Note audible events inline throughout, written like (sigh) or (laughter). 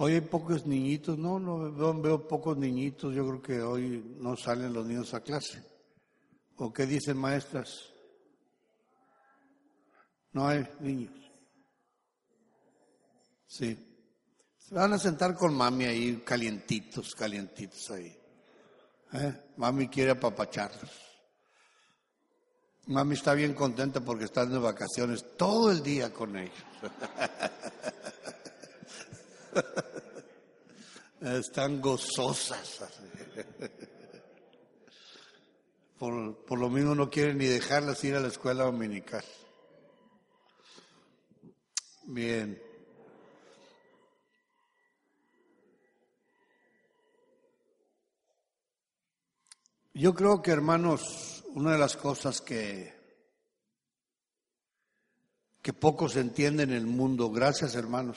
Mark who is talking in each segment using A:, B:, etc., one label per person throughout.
A: Hoy hay pocos niñitos, no, no veo, veo pocos niñitos, yo creo que hoy no salen los niños a clase. ¿O qué dicen maestras? No hay niños. Sí. Se van a sentar con mami ahí, calientitos, calientitos ahí. ¿Eh? Mami quiere apapacharlos. Mami está bien contenta porque están de vacaciones todo el día con ellos. (laughs) (laughs) Están gozosas. Por, por lo mismo no quieren ni dejarlas ir a la escuela dominical. Bien. Yo creo que, hermanos, una de las cosas que, que poco se entiende en el mundo, gracias hermanos,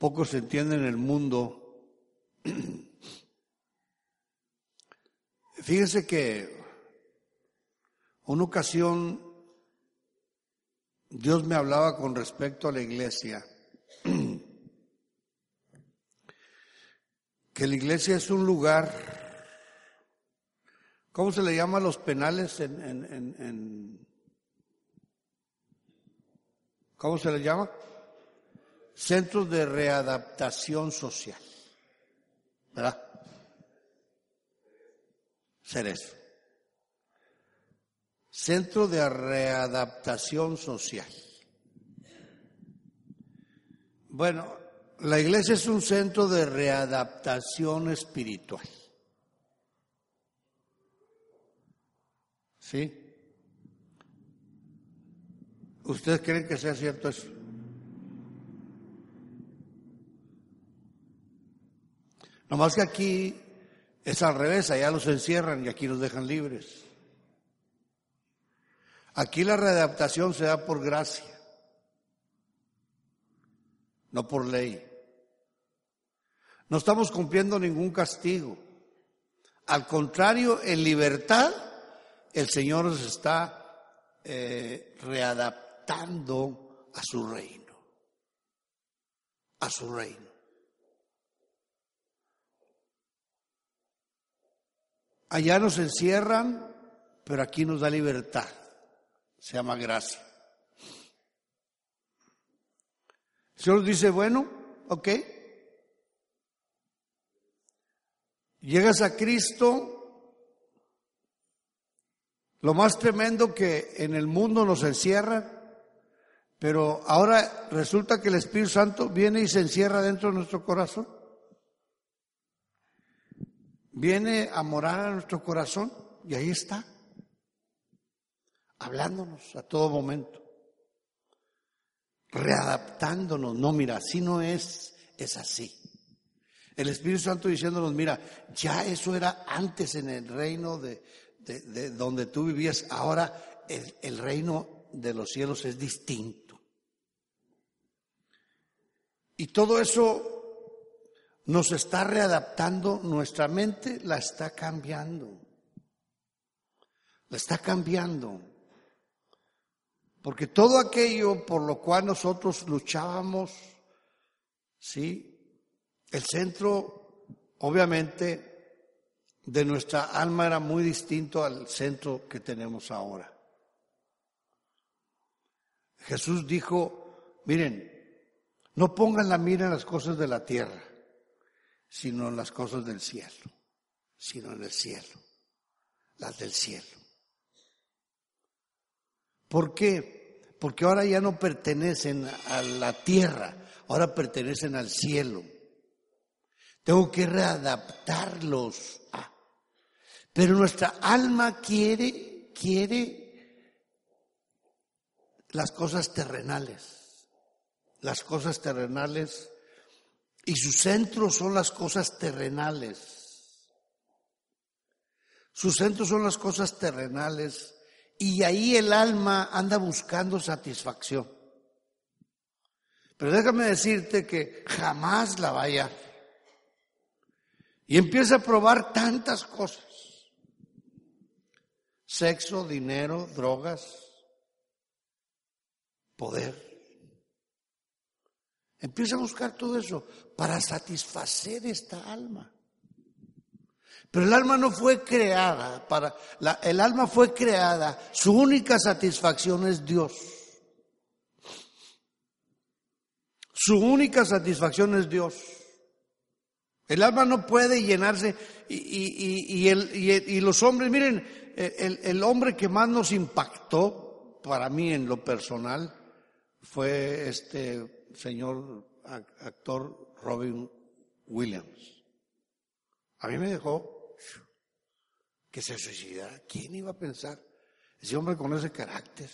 A: poco se entiende en el mundo. (clears throat) Fíjense que una ocasión Dios me hablaba con respecto a la iglesia, (clears throat) que la iglesia es un lugar, ¿cómo se le llama a los penales en, en, en, ¿cómo se le llama? Centros de readaptación social, ¿verdad? Ser eso. Centro de readaptación social. Bueno, la iglesia es un centro de readaptación espiritual. ¿Sí? ¿Ustedes creen que sea cierto eso? Nomás que aquí es al revés, allá los encierran y aquí los dejan libres. Aquí la readaptación se da por gracia, no por ley. No estamos cumpliendo ningún castigo. Al contrario, en libertad, el Señor nos está eh, readaptando a su reino. A su reino. Allá nos encierran, pero aquí nos da libertad. Se llama gracia. El Señor dice, bueno, ok, Llegas a Cristo, lo más tremendo que en el mundo nos encierra, pero ahora resulta que el Espíritu Santo viene y se encierra dentro de nuestro corazón. Viene a morar a nuestro corazón y ahí está, hablándonos a todo momento, readaptándonos. No, mira, así no es, es así. El Espíritu Santo diciéndonos, mira, ya eso era antes en el reino de, donde tú vivías, ahora el reino de los cielos es distinto. Y todo eso nos está readaptando, nuestra mente la está cambiando. La está cambiando. Porque todo aquello por lo cual nosotros luchábamos, ¿sí? El centro, obviamente, de nuestra alma era muy distinto al centro que tenemos ahora. Jesús dijo, miren, no pongan la mira en las cosas de la tierra, sino en las cosas del cielo, sino en el cielo, las del cielo. ¿Por qué? Porque ahora ya no pertenecen a la tierra, ahora pertenecen al cielo. Tengo que readaptarlos. Pero nuestra alma quiere, quiere las cosas terrenales. Las cosas terrenales y su centro son las cosas terrenales. Su centro son las cosas terrenales y ahí el alma anda buscando satisfacción. Pero déjame decirte que jamás la vaya. Y empieza a probar tantas cosas. Sexo, dinero, drogas, poder. Empieza a buscar todo eso para satisfacer esta alma. Pero el alma no fue creada para, el alma fue creada, su única satisfacción es Dios. Su única satisfacción es Dios. El alma no puede llenarse y, y, los hombres, miren, el, el, hombre que más nos impactó para mí en lo personal fue este señor actor Robin Williams. A mí me dejó que se suicidara. ¿Quién iba a pensar? Ese hombre con ese carácter.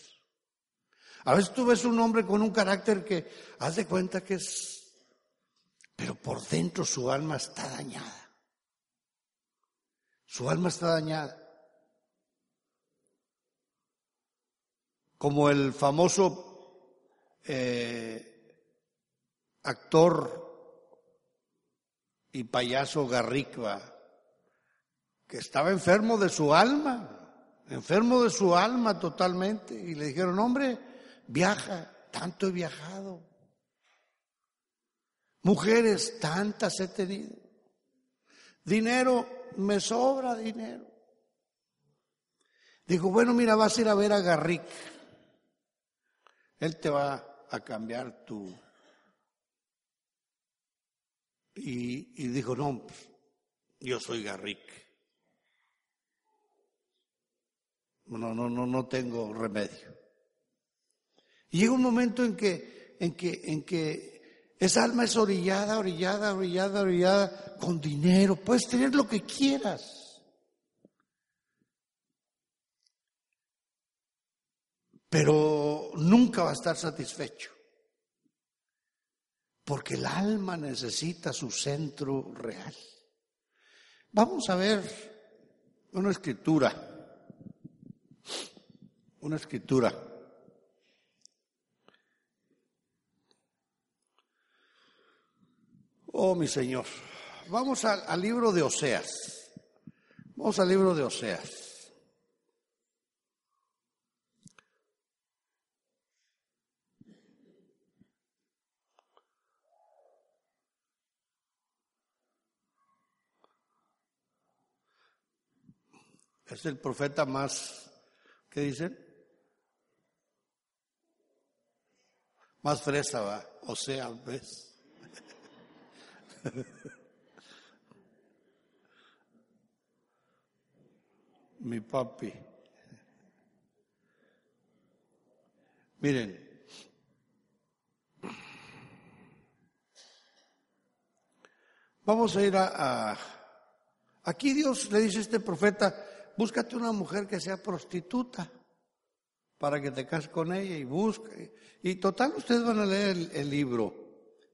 A: A veces tú ves un hombre con un carácter que haz de cuenta que es, pero por dentro su alma está dañada. Su alma está dañada. Como el famoso eh, actor y payaso Garricba, que estaba enfermo de su alma, enfermo de su alma totalmente, y le dijeron, hombre, viaja, tanto he viajado. Mujeres, tantas he tenido. Dinero, me sobra dinero. Dijo, bueno, mira, vas a ir a ver a Garrick. Él te va a cambiar tu... Y, dijo, no, yo soy Garrick. No, no, no, no tengo remedio. Y llega un momento en que, en que, en que esa alma es orillada, orillada, orillada, orillada, con dinero. Puedes tener lo que quieras. Pero nunca va a estar satisfecho. Porque el alma necesita su centro real. Vamos a ver una escritura. Una escritura. Oh, mi Señor. Vamos al, libro de Oseas. Vamos al libro de Oseas. Es el profeta más, ¿qué dicen? Más fresa, va. Oseas, ¿ves? (laughs) Mi papi. Miren, vamos a ir a, Aquí Dios le dice a este profeta, búscate una mujer que sea prostituta para que te cases con ella y busca. Y total, ustedes van a leer el libro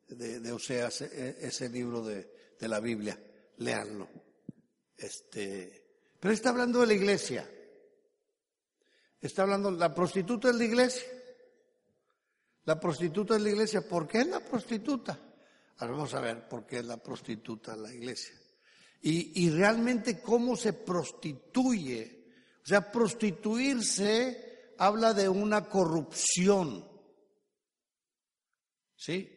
A: de, Oseas, e, ese libro de, la Biblia, leanlo. Este, pero está hablando de la iglesia. Está hablando, la prostituta es la iglesia. La prostituta es la iglesia. ¿Por qué es la prostituta? Ahora vamos a ver por qué es la prostituta la iglesia. Y, realmente cómo se prostituye. O sea, prostituirse habla de una corrupción. ¿Sí?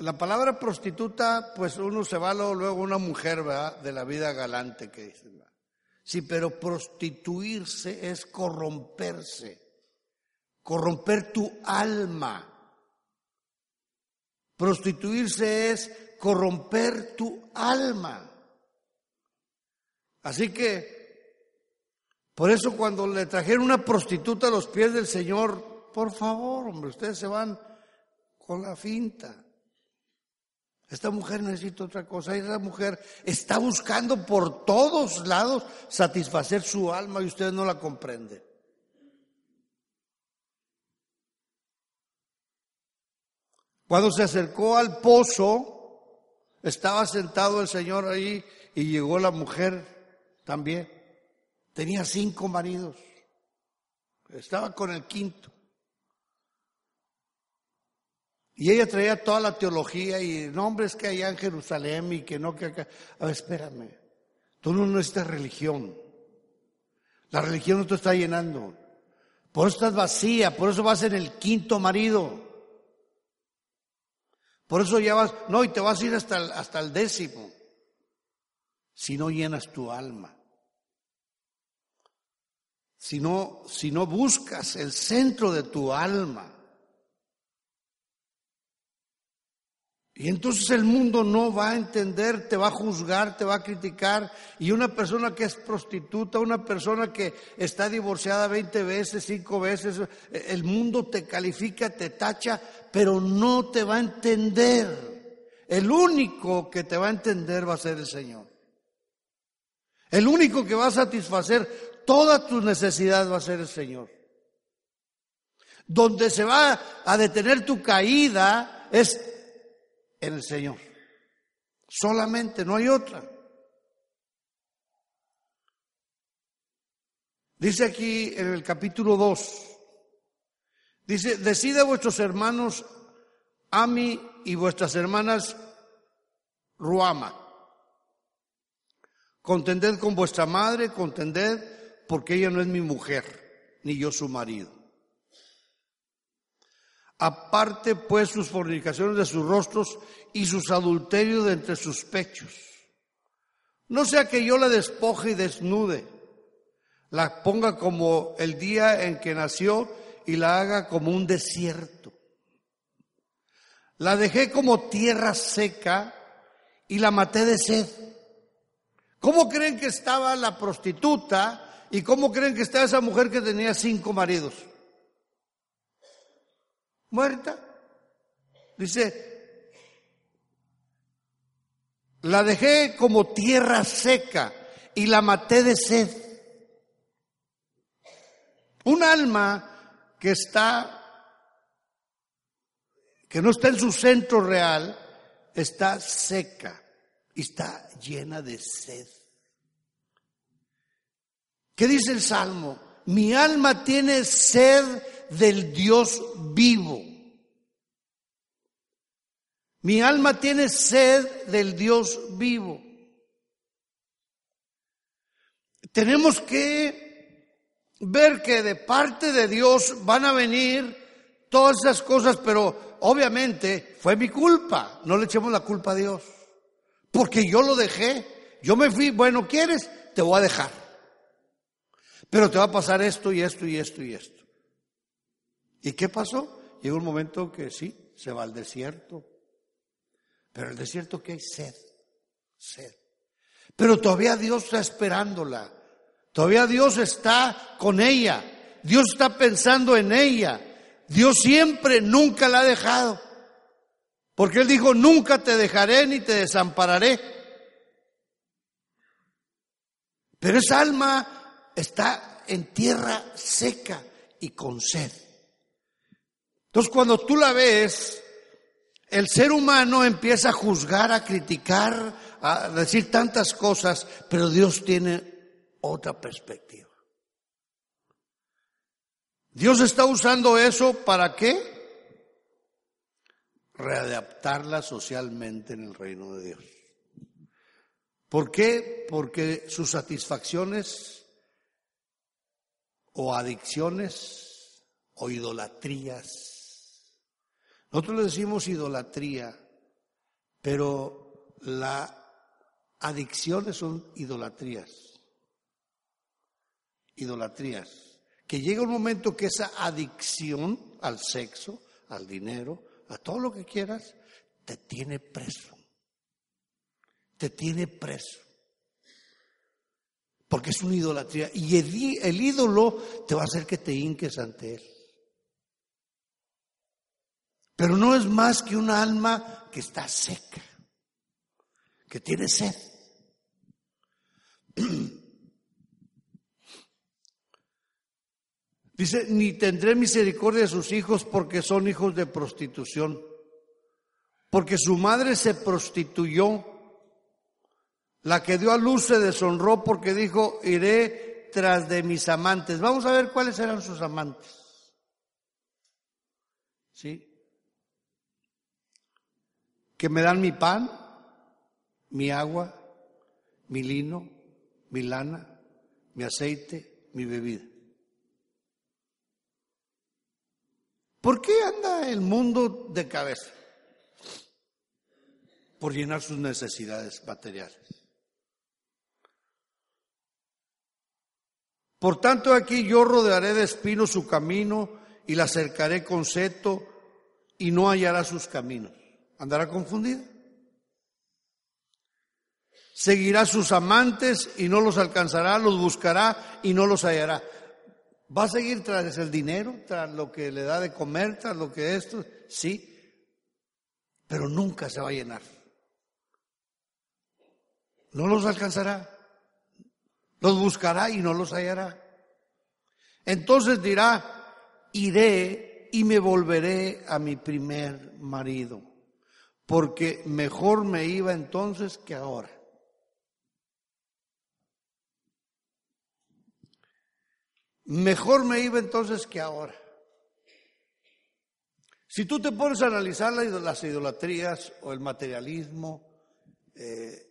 A: La palabra prostituta, pues uno se va luego, una mujer, ¿verdad? De la vida galante que dicen. Sí, pero prostituirse es corromperse, corromper tu alma. Prostituirse es corromper tu alma. Así que, por eso cuando le trajeron una prostituta a los pies del Señor, por favor, hombre, ustedes se van con la finta. Esta mujer necesita otra cosa. Esta mujer está buscando por todos lados satisfacer su alma y ustedes no la comprenden. Cuando se acercó al pozo, estaba sentado el Señor ahí y llegó la mujer también. Tenía cinco maridos. Estaba con el quinto. Y ella traía toda la teología y nombres que allá en Jerusalén y que no que acá. A ver, espérame. Tú no necesitas religión. La religión no te está llenando. Por eso estás vacía, por eso vas en el quinto marido. Por eso ya vas, no, y te vas a ir hasta el, hasta el décimo. Si no llenas tu alma. Si no, si no buscas el centro de tu alma. Y entonces el mundo no va a entender, te va a juzgar, te va a criticar. Y una persona que es prostituta, una persona que está divorciada 20 veces, 5 veces, el mundo te califica, te tacha, pero no te va a entender. El único que te va a entender va a ser el Señor. El único que va a satisfacer todas tus necesidades va a ser el Señor. Donde se va a detener tu caída es en el Señor. Solamente, no hay otra. Dice aquí en el capítulo 2, dice, decide vuestros hermanos Ami y vuestras hermanas Ruama. Contended con vuestra madre, contended porque ella no es mi mujer, ni yo su marido. Aparte pues sus fornicaciones de sus rostros y sus adulterios de entre sus pechos. No sea que yo la despoje y desnude, la ponga como el día en que nació y la haga como un desierto. La dejé como tierra seca y la maté de sed. ¿Cómo creen que estaba la prostituta y cómo creen que estaba esa mujer que tenía cinco maridos? Muerta. Dice, la dejé como tierra seca y la maté de sed. Un alma que está, que no está en su centro real, está seca y está llena de sed. ¿Qué dice el Salmo? Mi alma tiene sed del Dios vivo. Mi alma tiene sed del Dios vivo. Tenemos que ver que de parte de Dios van a venir todas esas cosas, pero obviamente fue mi culpa. No le echemos la culpa a Dios. Porque yo lo dejé. Yo me fui, bueno, ¿quieres? Te voy a dejar. Pero te va a pasar esto y esto y esto y esto. ¿Y qué pasó? Llegó un momento que sí, se va al desierto. Pero el desierto que hay sed, sed. Pero todavía Dios está esperándola. Todavía Dios está con ella. Dios está pensando en ella. Dios siempre, nunca la ha dejado. Porque Él dijo, nunca te dejaré ni te desampararé. Pero esa alma está en tierra seca y con sed. Entonces cuando tú la ves, el ser humano empieza a juzgar, a criticar, a decir tantas cosas, pero Dios tiene otra perspectiva. Dios está usando eso para qué? Readaptarla socialmente en el reino de Dios. ¿Por qué? Porque sus satisfacciones o adicciones o idolatrías nosotros le decimos idolatría, pero las adicciones son idolatrías. Idolatrías. Que llega un momento que esa adicción al sexo, al dinero, a todo lo que quieras, te tiene preso. Te tiene preso. Porque es una idolatría. Y el, ídolo te va a hacer que te hinques ante él. Pero no es más que un alma que está seca, que tiene sed. (clears throat) Dice, ni tendré misericordia de sus hijos porque son hijos de prostitución. porque su madre se prostituyó. La que dio a luz se deshonró porque dijo, iré tras de mis amantes. Vamos a ver cuáles eran sus amantes. ¿Sí? Que me dan mi pan, mi agua, mi lino, mi lana, mi aceite, mi bebida. ¿Por qué anda el mundo de cabeza? Por llenar sus necesidades materiales. Por tanto, aquí yo rodearé de espinos su camino y la cercaré con seto y no hallará sus caminos. ¿Andará confundida? Seguirá sus amantes y no los alcanzará, los buscará y no los hallará. ¿Va a seguir tras el dinero, tras lo que le da de comer, tras lo que esto? Sí, pero nunca se va a llenar. No los alcanzará. Los buscará y no los hallará. Entonces dirá, iré y me volveré a mi primer marido, porque mejor me iba entonces que ahora. Mejor me iba entonces que ahora. Si tú te pones a analizar las idolatrías o el materialismo, eh,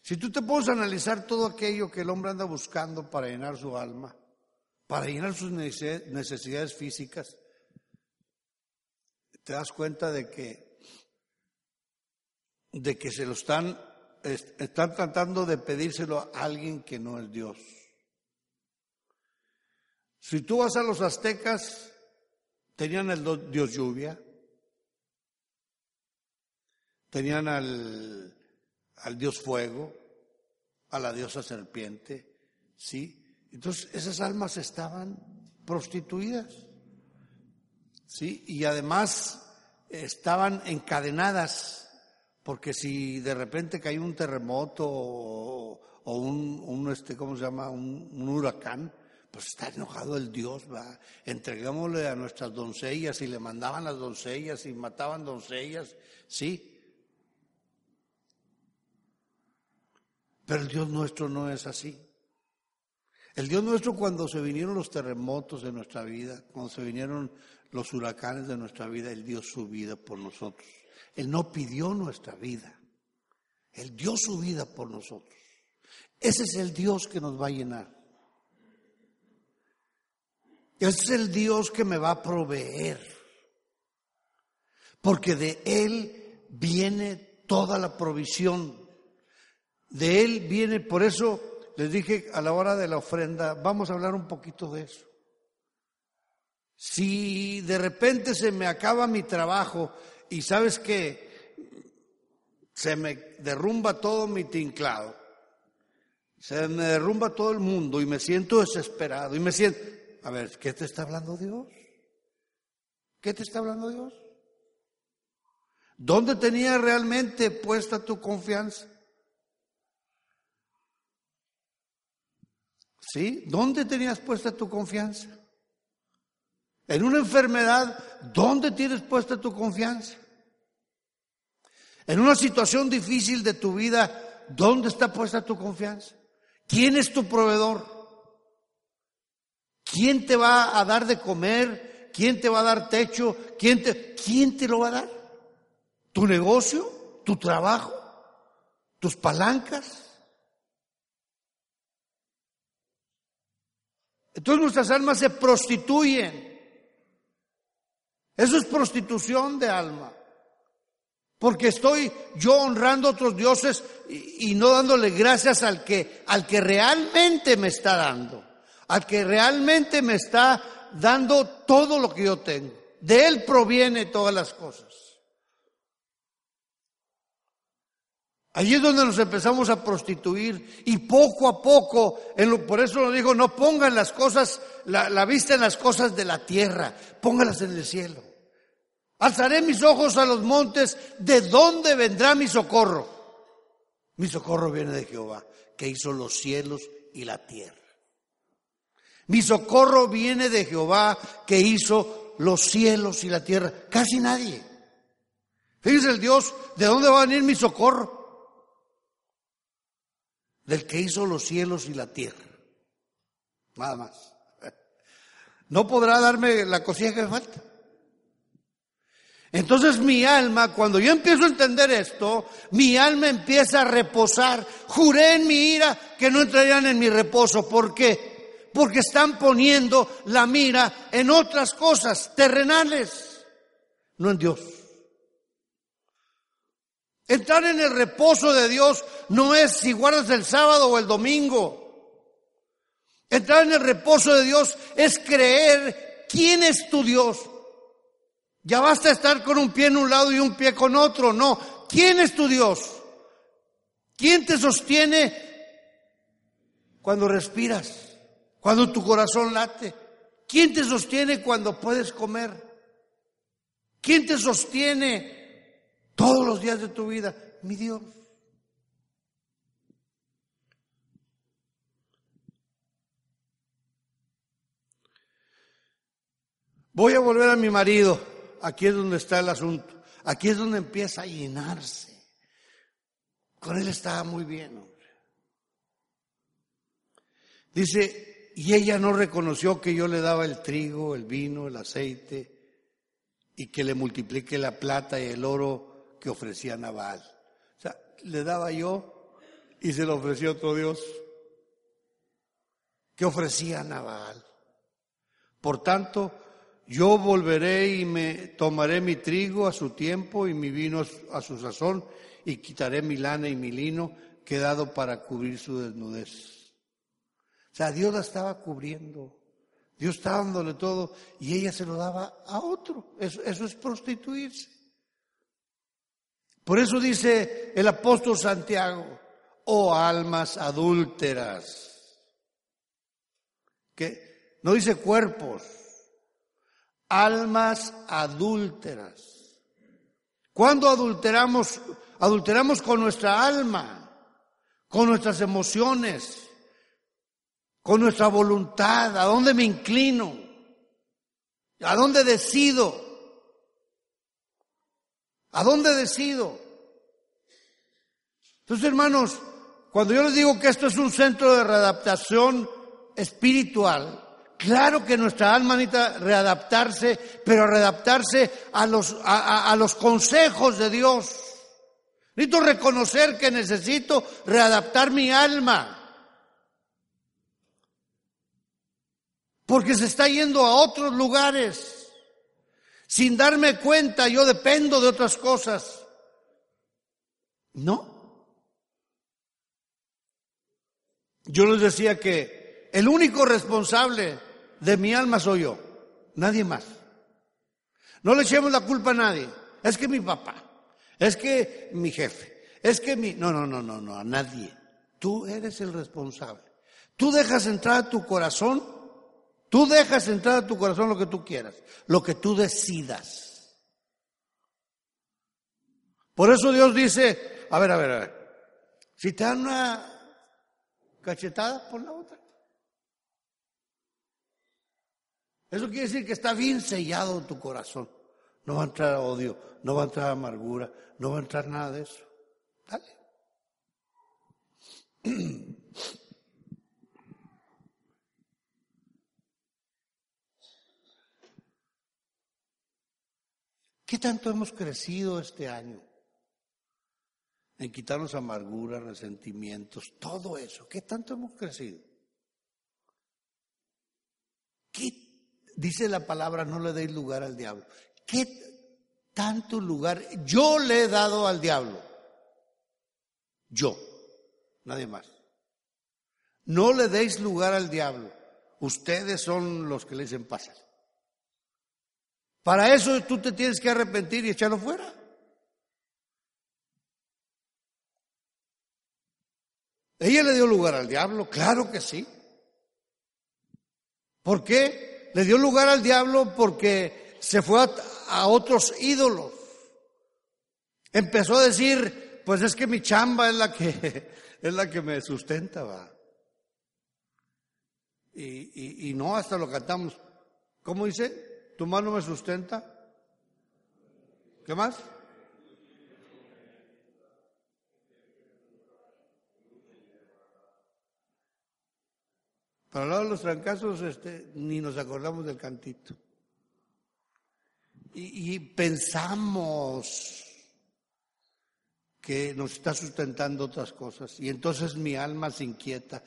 A: si tú te pones a analizar todo aquello que el hombre anda buscando para llenar su alma, para llenar sus necesidades físicas, te das cuenta de que, de que se lo están, están tratando de pedírselo a alguien que no es Dios. Si tú vas a los aztecas, tenían el dios lluvia, tenían al, al dios fuego, a la diosa serpiente, ¿sí? Entonces esas almas estaban prostituidas, ¿sí? Y además estaban encadenadas, porque si de repente caía un terremoto o, un, este, ¿cómo se llama? un huracán, pues está enojado el Dios, va. Entreguémosle a nuestras doncellas y le mandaban las doncellas y mataban doncellas, sí. Pero el Dios nuestro no es así. El Dios nuestro cuando se vinieron los terremotos de nuestra vida, cuando se vinieron los huracanes de nuestra vida, Él dio su vida por nosotros. Él no pidió nuestra vida. Él dio su vida por nosotros. Ese es el Dios que nos va a llenar. Ese es el Dios que me va a proveer. Porque de Él viene toda la provisión. De Él viene, por eso les dije a la hora de la ofrenda, vamos a hablar un poquito de eso. Si de repente se me acaba mi trabajo y sabes que se me derrumba todo mi tinclado, se me derrumba todo el mundo y me siento desesperado y me siento, a ver, ¿qué te está hablando Dios? ¿Qué te está hablando Dios? ¿Dónde tenía realmente puesta tu confianza? ¿Sí? ¿Dónde tenías puesta tu confianza? En una enfermedad, ¿dónde tienes puesta tu confianza? En una situación difícil de tu vida, ¿dónde está puesta tu confianza? ¿Quién es tu proveedor? ¿Quién te va a dar de comer? ¿Quién te va a dar techo? ¿Quién te, quién te lo va a dar? ¿Tu negocio? ¿Tu trabajo? ¿Tus palancas? Entonces nuestras almas se prostituyen. Eso es prostitución de alma. Porque estoy yo honrando a otros dioses y, no dándole gracias al que, al que realmente me está dando al que realmente me está dando todo lo que yo tengo. De Él proviene todas las cosas. Allí es donde nos empezamos a prostituir y poco a poco, por eso lo digo, no pongan las cosas, la vista en las cosas de la tierra, póngalas en el cielo. Alzaré mis ojos a los montes, ¿de dónde vendrá mi socorro? Mi socorro viene de Jehová, que hizo los cielos y la tierra. Mi socorro viene de Jehová que hizo los cielos y la tierra. Casi nadie. Es el Dios, ¿de dónde va a venir mi socorro? Del que hizo los cielos y la tierra. Nada más. (laughs) No podrá darme la cosilla que me falta. Entonces mi alma, cuando yo empiezo a entender esto, mi alma empieza a reposar. Juré en mi ira que no entrarían en mi reposo. ¿Por qué? Porque están poniendo la mira en otras cosas terrenales, no en Dios. Entrar en el reposo de Dios no es si guardas el sábado o el domingo. Entrar en el reposo de Dios es creer quién es tu Dios. Ya basta estar con un pie en un lado y un pie con otro. No. ¿Quién es tu Dios? ¿Quién te sostiene cuando respiras? Cuando tu corazón late. ¿Quién te sostiene cuando puedes comer? ¿Quién te sostiene todos los días de tu vida? Mi Dios. Voy a volver a mi marido. Aquí es donde está el asunto. Aquí es donde empieza a llenarse. Con él estaba muy bien, hombre. Dice, y ella no reconoció que yo le daba el trigo, el vino, el aceite y que le multiplique la plata y el oro que ofrecía Nabal. O sea, le daba yo y se lo ofreció otro Dios. ¿Qué ofrecía Nabal? Por tanto, yo volveré y me tomaré mi trigo a su tiempo y mi vino a su sazón y quitaré mi lana y mi lino que he dado para cubrir su desnudez. O sea, Dios la estaba cubriendo. Dios estaba dándole todo y ella se lo daba a otro. Eso, eso es prostituirse. Por eso dice el apóstol Santiago, oh almas adúlteras, que no dice cuerpos, almas adúlteras. Cuando adulteramos, adulteramos con nuestra alma, con nuestras emociones, con nuestra voluntad, a dónde me inclino, a dónde decido, a dónde decido. Entonces, hermanos, cuando yo les digo que esto es un centro de readaptación espiritual, Claro que nuestra alma necesita readaptarse, pero readaptarse a los, a, los consejos de Dios. Necesito reconocer que necesito readaptar mi alma. Porque se está yendo a otros lugares. Sin darme cuenta, yo dependo de otras cosas. No. Yo les decía que el único responsable de mi alma soy yo, nadie más. No le echemos la culpa a nadie. Es que mi papá, es que mi jefe, es que mi... No, no, no, no, no, a nadie. Tú eres el responsable. Tú dejas entrar a tu corazón, tú dejas entrar a tu corazón lo que tú quieras, lo que tú decidas. Por eso Dios dice, a ver, a ver, a ver, si te dan una cachetada, por la otra. Eso quiere decir que está bien sellado tu corazón. No va a entrar odio, no va a entrar amargura, no va a entrar nada de eso. Dale. (clears throat) ¿Qué tanto hemos crecido este año? En quitarnos amargura, resentimientos, todo eso. ¿Qué tanto hemos crecido? ¿Qué dice la palabra, no le deis lugar al diablo. ¿Qué tanto lugar yo le he dado al diablo? Yo, nadie más. No le deis lugar al diablo. Ustedes son los que le dicen pasa. Para eso tú te tienes que arrepentir y echarlo fuera. ¿Ella le dio lugar al diablo? Claro que sí. ¿Por qué? Le dio lugar al diablo porque se fue a, otros ídolos. Empezó a decir, pues es que mi chamba es la que, (laughs) es la que me sustenta, va. Y, y, no, hasta lo cantamos. ¿Cómo dice? ¿Tu mano me sustenta? ¿Qué más? Para lado de los trancazos, este, ni nos acordamos del cantito. Y, pensamos que nos está sustentando otras cosas. Y entonces mi alma se inquieta.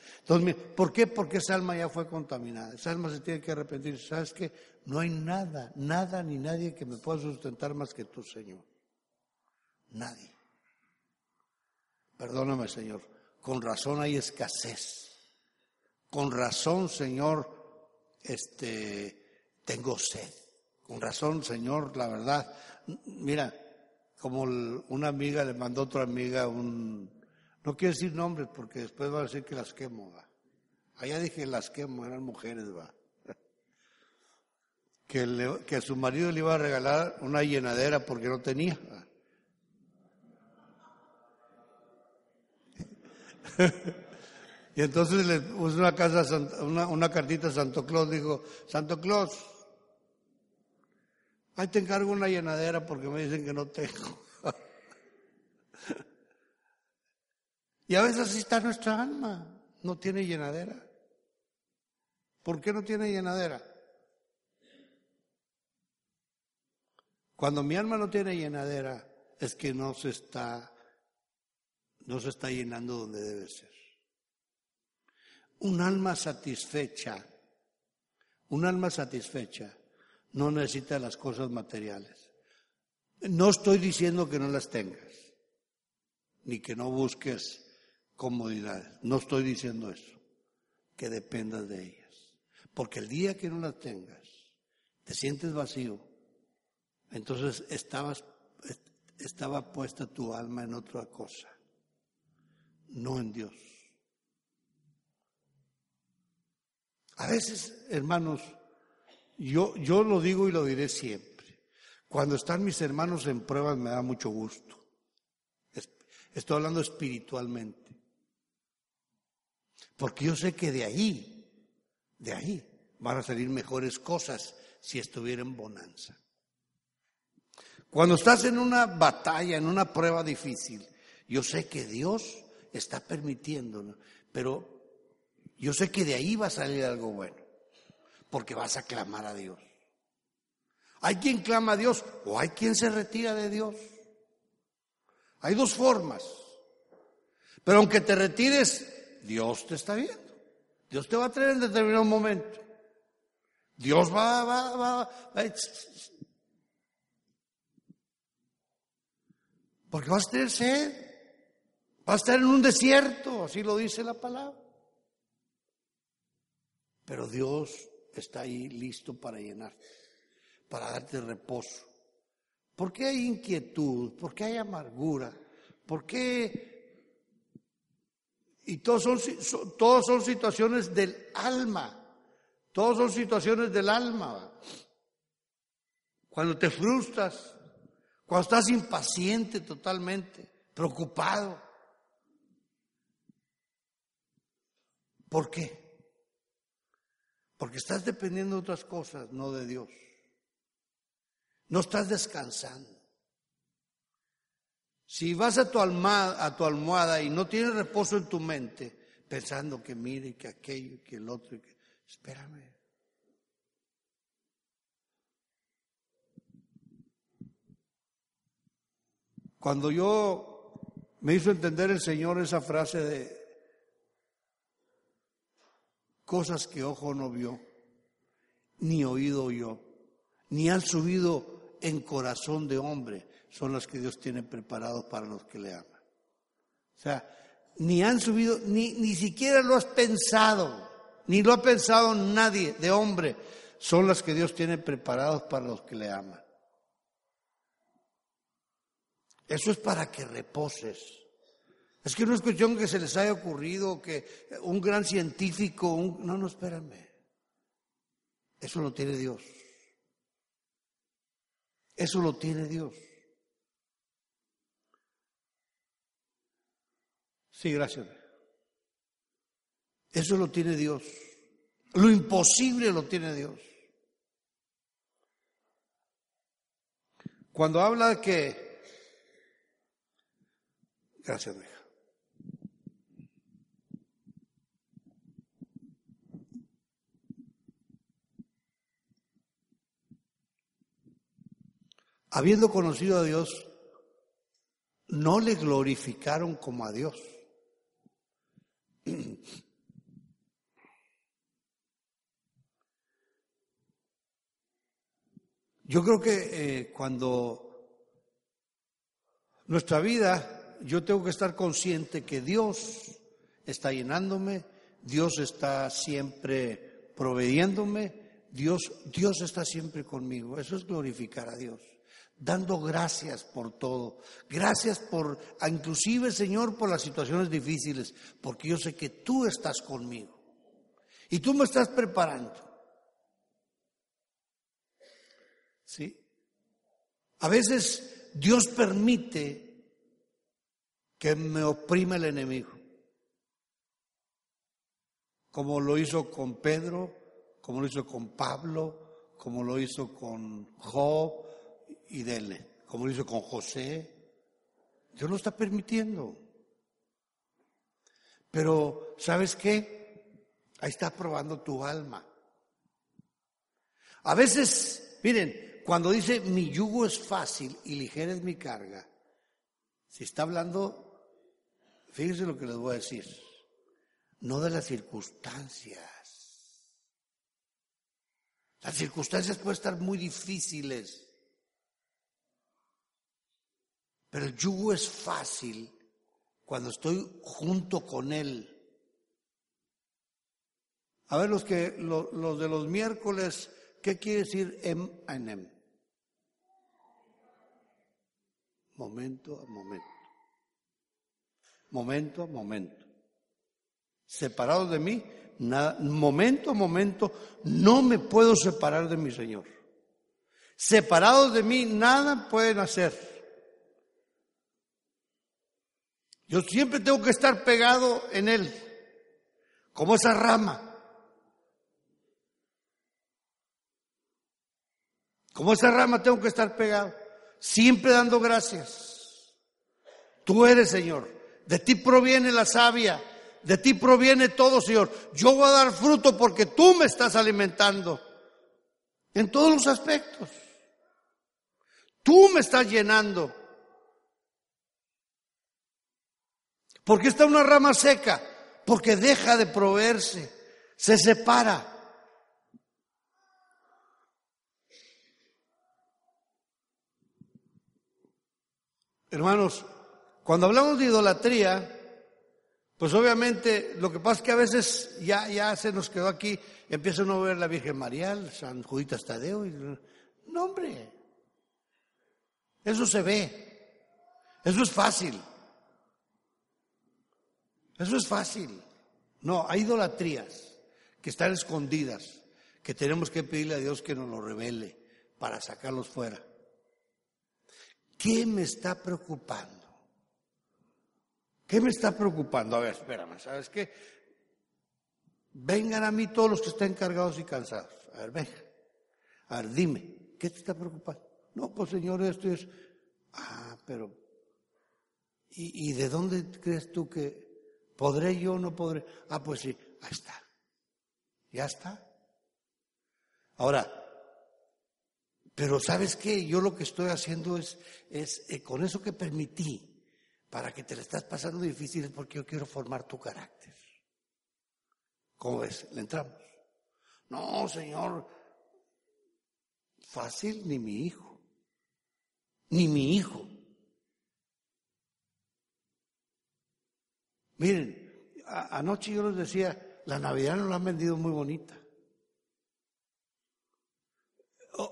A: ¿Por qué? Porque esa alma ya fue contaminada. Esa alma se tiene que arrepentir. ¿Sabes qué? No hay nada, nada ni nadie que me pueda sustentar más que tú, Señor. Nadie. Perdóname, Señor. Con razón hay escasez. Con razón, Señor, este, tengo sed. Con razón, Señor, la verdad. Mira, como una amiga le mandó a otra amiga un, no quiero decir nombres porque después va a decir que las quemo, va. Allá dije las quemo, eran mujeres, va. Que, que su marido le iba a regalar una llenadera porque no tenía. (laughs) y entonces le puso una, casa, una, cartita a Santo Claus, dijo, Santo Claus, Ahí te encargo una llenadera porque me dicen que no tengo. (laughs) y a veces así está nuestra alma, no tiene llenadera. ¿Por qué no tiene llenadera? Cuando mi alma no tiene llenadera, es que no se está, no se está llenando donde debe ser. Un alma satisfecha, un alma satisfecha no necesitas las cosas materiales. No estoy diciendo que no las tengas, ni que no busques comodidades. No estoy diciendo eso, que dependas de ellas. Porque el día que no las tengas, te sientes vacío, entonces estabas, estaba puesta tu alma en otra cosa, no en Dios. A veces, hermanos, yo, yo lo digo y lo diré siempre. Cuando están mis hermanos en pruebas me da mucho gusto. Estoy hablando espiritualmente. Porque yo sé que de ahí, de ahí, van a salir mejores cosas si estuviera en bonanza. Cuando estás en una batalla, en una prueba difícil, yo sé que Dios está permitiéndolo, pero yo sé que de ahí va a salir algo bueno porque vas a clamar a Dios. Hay quien clama a Dios o hay quien se retira de Dios. Hay dos formas. Pero aunque te retires, Dios te está viendo. Dios te va a traer en determinado momento. Dios va, va, va, va. Porque vas a tener sed. Vas a estar en un desierto, así lo dice la palabra. Pero Dios está ahí listo para llenarte, para darte reposo. ¿Por qué hay inquietud? ¿Por qué hay amargura? ¿Por qué? Y todos son, todos son situaciones del alma. Todos son situaciones del alma. Cuando te frustras, cuando estás impaciente totalmente, preocupado. ¿Por qué? Porque estás dependiendo de otras cosas, no de Dios. No estás descansando. Si vas a tu, almohada, a tu almohada y no tienes reposo en tu mente, pensando que mire, que aquello, que el otro, que... espérame. Cuando yo me hizo entender el Señor esa frase de cosas que ojo no vio, ni oído oyó, ni han subido en corazón de hombre, son las que Dios tiene preparados para los que le aman. O sea, ni han subido, ni, ni siquiera lo has pensado, ni lo ha pensado nadie de hombre, son las que Dios tiene preparados para los que le aman. Eso es para que reposes. Es que no es cuestión que se les haya ocurrido que un gran científico, no, no, espérame. Eso lo tiene Dios. Eso lo tiene Dios. Sí, gracias. Eso lo tiene Dios. Lo imposible lo tiene Dios. Cuando habla de que... Gracias, habiendo conocido a Dios, no le glorificaron como a Dios. Yo creo que eh, cuando nuestra vida, yo tengo que estar consciente que Dios está llenándome, Dios está siempre proveyéndome, Dios, Dios está siempre conmigo. Eso es glorificar a Dios dando gracias por todo. Gracias por, inclusive Señor, por las situaciones difíciles, porque yo sé que tú estás conmigo y tú me estás preparando. ¿Sí? A veces Dios permite que me oprima el enemigo, como lo hizo con Pedro, como lo hizo con Pablo, como lo hizo con Job y denle, como lo hizo con José. Dios lo está permitiendo. Pero, ¿sabes qué? Ahí está probando tu alma. A veces, miren, cuando dice mi yugo es fácil y ligera es mi carga, si está hablando, fíjense lo que les voy a decir, no de las circunstancias. Las circunstancias pueden estar muy difíciles, pero el yugo es fácil cuando estoy junto con Él. A ver, los, que, los, de los miércoles ¿Qué quiere decir em em? Momento a momento. Momento a momento. Separados de mí, nada, momento a momento, no me puedo separar de mi Señor. Separados de mí, nada pueden hacer. Yo siempre tengo que estar pegado en Él, como esa rama. Como esa rama tengo que estar pegado, siempre dando gracias. Tú eres, Señor. De ti proviene la savia, de ti proviene todo, Señor. Yo voy a dar fruto porque tú me estás alimentando en todos los aspectos. Tú me estás llenando. ¿Por qué está una rama seca? Porque deja de proveerse, se separa. Hermanos, cuando hablamos de idolatría, pues obviamente lo que pasa es que a veces ya, ya se nos quedó aquí, empieza uno a ver la Virgen María, San Juditas Tadeo, y no hombre, eso se ve, eso es fácil, eso es fácil. No, hay idolatrías que están escondidas, que tenemos que pedirle a Dios que nos lo revele para sacarlos fuera. ¿Qué me está preocupando? ¿Qué me está preocupando? A ver, espérame, ¿sabes qué? Vengan a mí todos los que estén cargados y cansados. A ver, ven. A ver, dime, ¿qué te está preocupando? No, pues Señor, esto es... Ah, pero... ¿Y, y de dónde crees tú que podré yo o no podré? Ah, pues sí, ahí está. Ya está. Ahora, pero ¿sabes qué? Yo lo que estoy haciendo es, es eh, con eso que permití, para que te le estás pasando difícil, es porque yo quiero formar tu carácter. ¿Cómo ves? ¿Le entramos? No, Señor, fácil ni mi hijo, ni mi hijo. Miren, anoche yo les decía, la Navidad nos la han vendido muy bonita.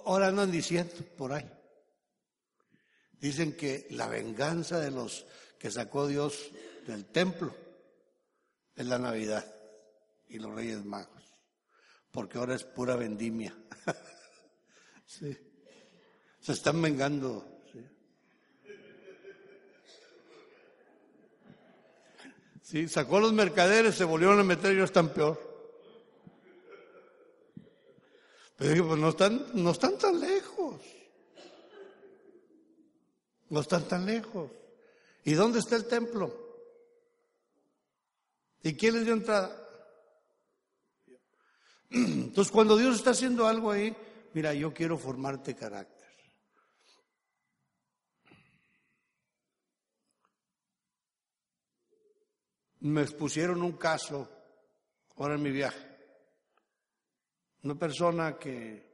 A: ahora andan diciendo por ahí. Dicen que la venganza de los que sacó Dios del templo es la Navidad y los Reyes Magos, porque ahora es pura vendimia. (laughs) sí. Se están vengando. Sí. sacó los mercaderes, se volvieron a meter y no están peor. Pero digo, pues no están, no están tan lejos. No están tan lejos. ¿Y dónde está el templo? ¿Y quién les dio entrada? (clears throat) Entonces, cuando Dios está haciendo algo ahí, mira, yo quiero formarte carácter. Me expusieron un caso ahora en mi viaje. Una persona que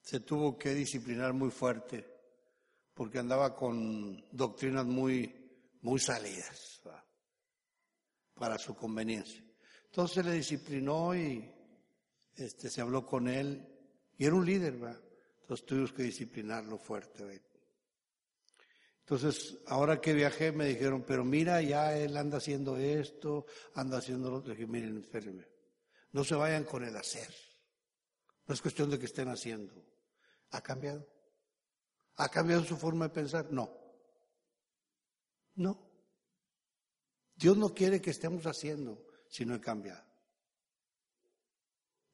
A: se tuvo que disciplinar muy fuerte porque andaba con doctrinas muy, muy salidas para su conveniencia. Entonces le disciplinó y este, se habló con él y era un líder. Entonces tuvimos que disciplinarlo fuerte. Entonces, ahora que viajé me dijeron, pero mira, ya él anda haciendo esto, anda haciendo lo otro. dije, miren, espérenme, no se vayan con el hacer. No es cuestión de que estén haciendo. ¿Ha cambiado? ¿Ha cambiado su forma de pensar? No. No. Dios no quiere que estemos haciendo, sino he cambiado.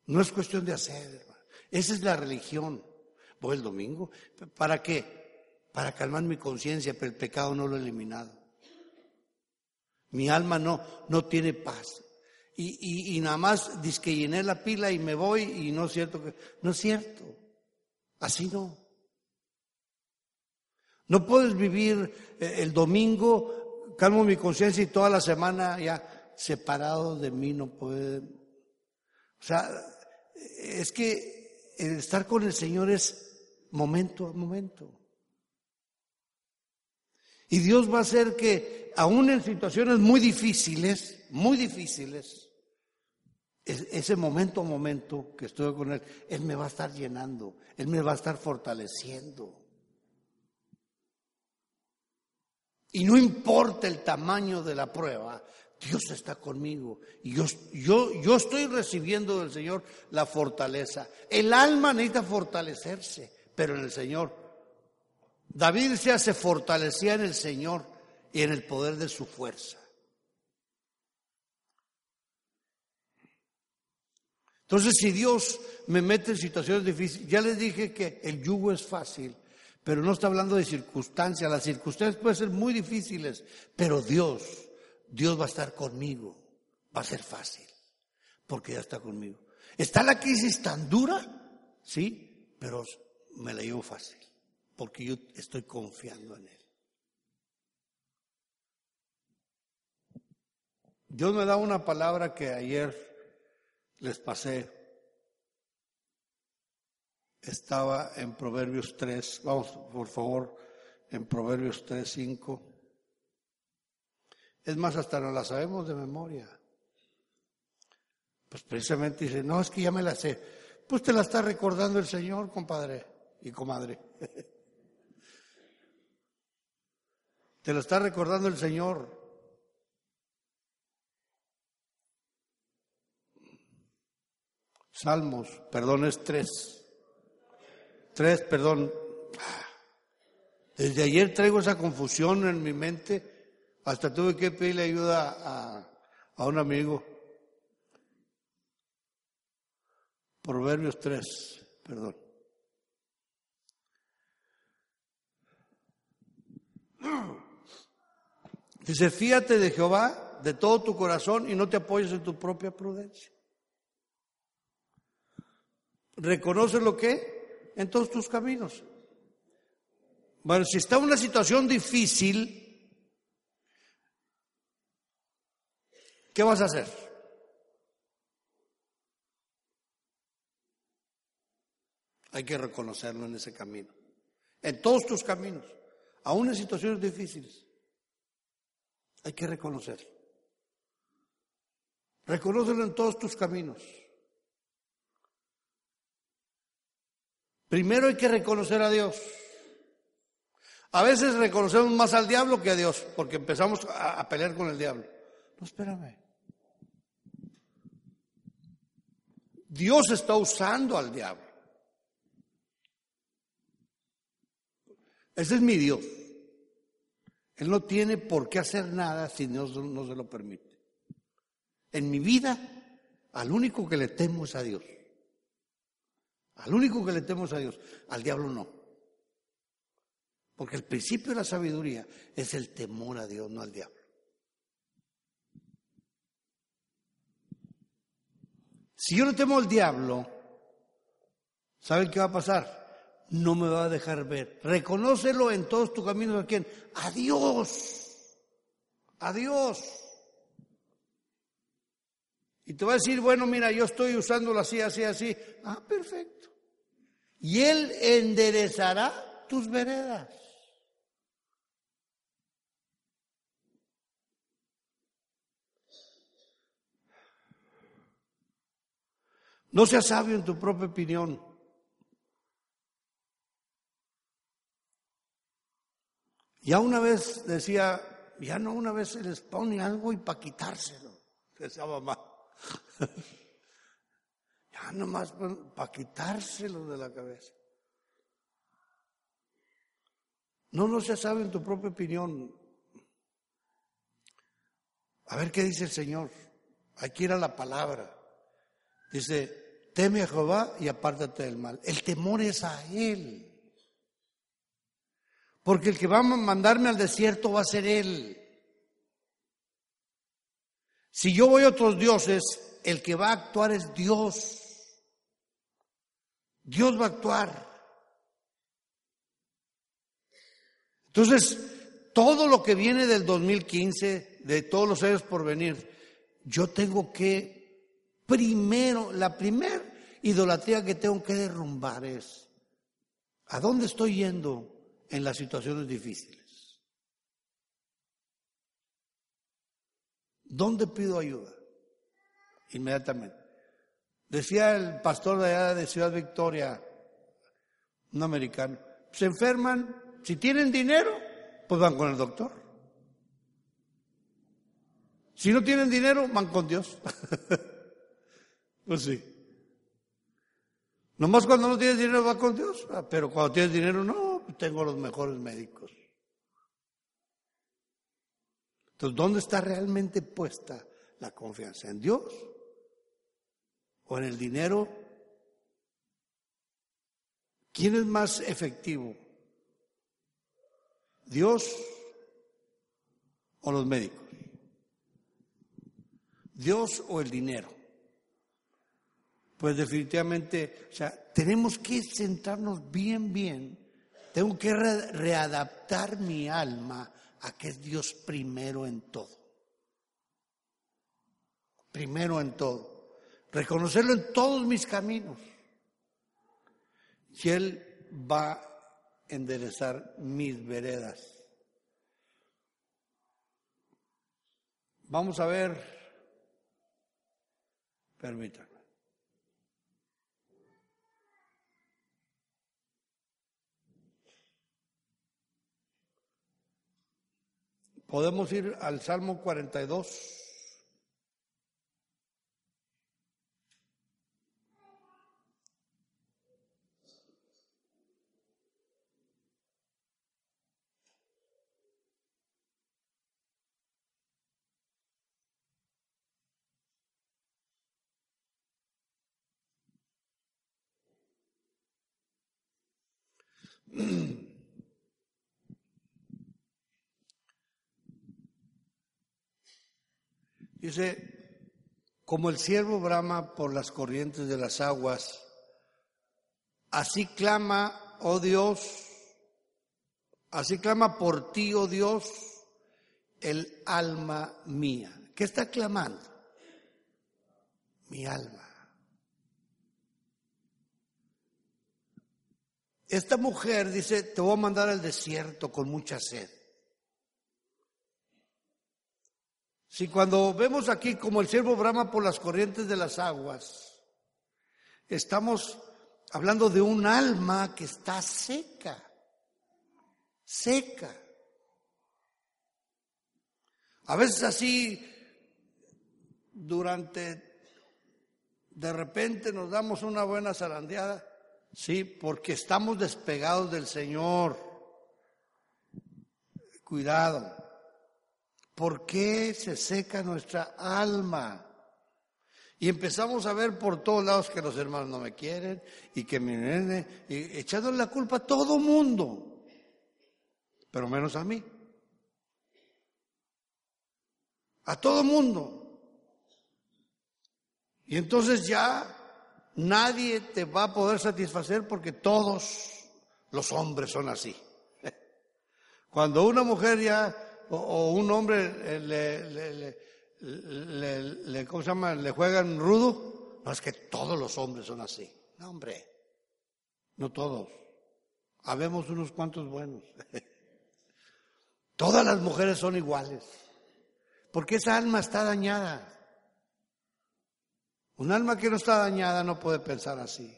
A: No es cuestión de hacer, hermano. Esa es la religión. Voy el domingo. ¿Para qué? Para calmar mi conciencia, pero el pecado no lo he eliminado. Mi alma no, no tiene paz. Y, y, nada más dice que llené la pila y me voy y no es cierto que, no es cierto. Así no. No puedes vivir eh, el domingo, calmo mi conciencia y toda la semana ya separado de mí no puede. O sea, es que el estar con el Señor es momento a momento. Y Dios va a hacer que, aún en situaciones muy difíciles, muy difíciles, ese momento a momento que estoy con Él, Él me va a estar llenando, Él me va a estar fortaleciendo. Y no importa el tamaño de la prueba, Dios está conmigo. Y yo, yo, yo estoy recibiendo del Señor la fortaleza. El alma necesita fortalecerse, pero en el Señor. David se hace fortalecía en el Señor y en el poder de su fuerza. Entonces, si Dios me mete en situaciones difíciles, ya les dije que el yugo es fácil, pero no está hablando de circunstancias. Las circunstancias pueden ser muy difíciles, pero Dios, Dios va a estar conmigo. Va a ser fácil, porque ya está conmigo. ¿Está la crisis tan dura? Sí, pero me la llevo fácil, porque yo estoy confiando en Él. Dios me da una palabra que ayer les pasé. Estaba en Proverbios 3, vamos por favor, en Proverbios 3, 5. Es más, hasta no la sabemos de memoria. Pues precisamente dice, no, es que ya me la sé. Pues te la está recordando el Señor, compadre y comadre. (laughs) te la está recordando el Señor. Salmos, perdón, es tres. Tres, perdón. Desde ayer traigo esa confusión en mi mente. Hasta tuve que pedirle ayuda a, a un amigo. Proverbios 3, perdón. (clears throat) Dice, fíate de Jehová de todo tu corazón y no te apoyes en tu propia prudencia. Reconoce lo que en todos tus caminos. Bueno, si está una situación difícil, ¿qué vas a hacer? Hay que reconocerlo en ese camino. En todos tus caminos, aún en situaciones difíciles. Hay que reconocerlo. Reconócelo en todos tus caminos. Primero hay que reconocer a Dios. A veces reconocemos más al diablo que a Dios, porque empezamos a, pelear con el diablo. No, espérame. Dios está usando al diablo. Ese es mi Dios. Él no tiene por qué hacer nada si Dios no se lo permite. En mi vida, al único que le temo es a Dios. Al único que le tememos a Dios, al diablo no. Porque el principio de la sabiduría es el temor a Dios, no al diablo. Si yo no temo al diablo, ¿saben qué va a pasar? No me va a dejar ver. Reconócelo en todos tus caminos a quién? A Dios. A Dios. Y te va a decir, bueno, mira, yo estoy usándolo así, así, así. Ah, perfecto. Y Él enderezará tus veredas. No seas sabio en tu propia opinión. Ya una vez decía, ya no una vez se les pone algo y para quitárselo, decía mamá. (laughs) ya nomás para quitárselo de la cabeza. No, no se sabe en tu propia opinión. A ver qué dice el Señor. Hay que ir a la palabra. Dice, teme a Jehová y apártate del mal. El temor es a Él. Porque el que va a mandarme al desierto va a ser Él. Si yo voy a otros dioses, el que va a actuar es Dios. Dios va a actuar. Entonces, todo lo que viene del 2015, de todos los años por venir, yo tengo que, primero, la primera idolatría que tengo que derrumbar es, ¿a dónde estoy yendo? En las situaciones difíciles. ¿Dónde pido ayuda? Inmediatamente. Decía el pastor de allá de Ciudad Victoria, un americano, se enferman, si tienen dinero, pues van con el doctor. Si no tienen dinero, van con Dios. (laughs) pues sí. Nomás cuando no tienes dinero va con Dios, ah, pero cuando tienes dinero no tengo los mejores médicos. Entonces, ¿dónde está realmente puesta la confianza? ¿En Dios? ¿O en el dinero? ¿Quién es más efectivo? ¿Dios o los médicos? ¿Dios o el dinero? Pues definitivamente, o sea, tenemos que centrarnos bien, bien tengo que readaptar mi alma a que es Dios primero en todo. Primero en todo. Reconocerlo en todos mis caminos. Y Él va a enderezar mis veredas. Vamos a ver, permítanme. Podemos ir al Salmo 42. (clears throat) Dice, como el siervo brama por las corrientes de las aguas, así clama, oh Dios, así clama por ti, oh Dios, el alma mía. ¿Qué está clamando? Mi alma. Esta mujer dice, te voy a mandar al desierto con mucha sed. Si cuando vemos aquí como el siervo brama por las corrientes de las aguas, estamos hablando de un alma que está seca, seca. A veces así, durante, de repente nos damos una buena zarandeada, sí, porque estamos despegados del Señor. Cuidado. ¿Por qué se seca nuestra alma? Y empezamos a ver por todos lados que los hermanos no me quieren y que me nene, y echándole la culpa a todo mundo, pero menos a mí. A todo mundo. Y entonces ya nadie te va a poder satisfacer porque todos los hombres son así. (laughs) Cuando una mujer ya o, un hombre le, le, ¿cómo se llama? ¿Le juegan rudo? No, es que todos los hombres son así. No, hombre, no todos. Habemos unos cuantos buenos. (laughs) Todas las mujeres son iguales. Porque esa alma está dañada. Un alma que no está dañada no puede pensar así.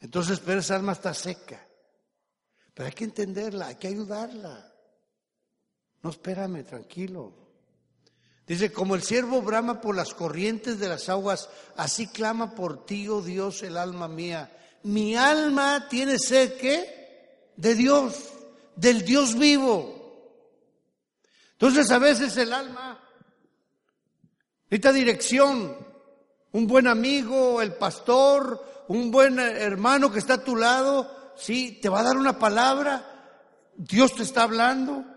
A: Entonces, pero esa alma está seca. Pero hay que entenderla, hay que ayudarla. No, espérame, tranquilo. Dice, como el siervo brama por las corrientes de las aguas, así clama por ti, oh Dios, el alma mía. Mi alma tiene sed, ¿qué? De Dios, del Dios vivo. Entonces a veces el alma necesita dirección, un buen amigo, el pastor, un buen hermano que está a tu lado, sí, te va a dar una palabra, Dios te está hablando.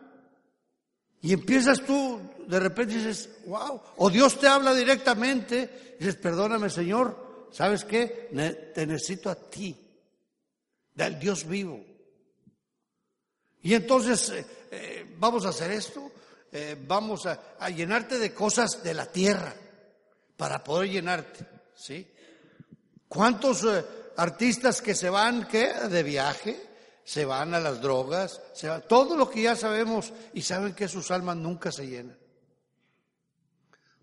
A: Y empiezas tú, de repente dices, wow, o Dios te habla directamente, dices, perdóname Señor, ¿sabes qué? Te necesito a ti, del Dios vivo. Y entonces, eh, eh, vamos a hacer esto, eh, vamos a, llenarte de cosas de la tierra para poder llenarte, ¿sí? ¿Cuántos artistas que se van, qué, de viaje? Se van a las drogas, se todo lo que ya sabemos y saben que sus almas nunca se llenan.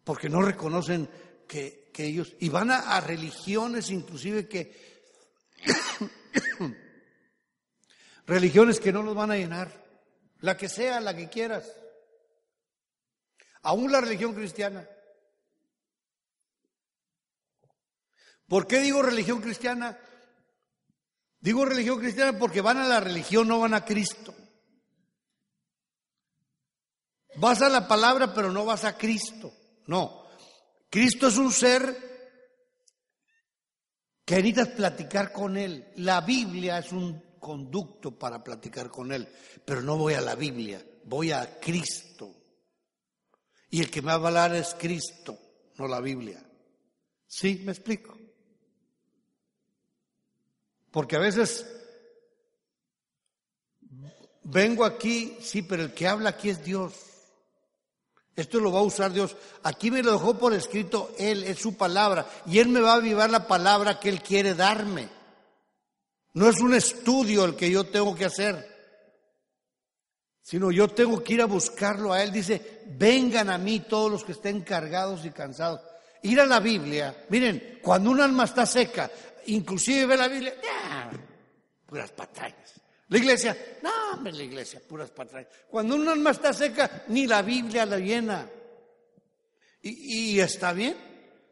A: Porque no reconocen que, ellos, y van a, a religiones inclusive que, (coughs) religiones que no los van a llenar, la que sea, la que quieras, aún la religión cristiana. ¿Por qué digo religión cristiana? Digo religión cristiana porque van a la religión, no van a Cristo. Vas a la palabra, pero no vas a Cristo. No. Cristo es un ser que necesitas platicar con Él. La Biblia es un conducto para platicar con Él, pero no voy a la Biblia, voy a Cristo. Y el que me va a hablar es Cristo, no la Biblia. ¿Sí? ¿Me explico? Porque a veces vengo aquí, sí, pero el que habla aquí es Dios. Esto lo va a usar Dios. Aquí me lo dejó por escrito Él, es su palabra. Y Él me va a avivar la palabra que Él quiere darme. No es un estudio el que yo tengo que hacer, sino yo tengo que ir a buscarlo a Él. Dice, vengan a mí todos los que estén cargados y cansados. Ir a la Biblia, miren, cuando un alma está seca, inclusive ve la Biblia, puras patrañas. La iglesia, no, hombre, la iglesia, puras patrañas. Cuando un alma está seca, ni la Biblia la llena. Y, está bien,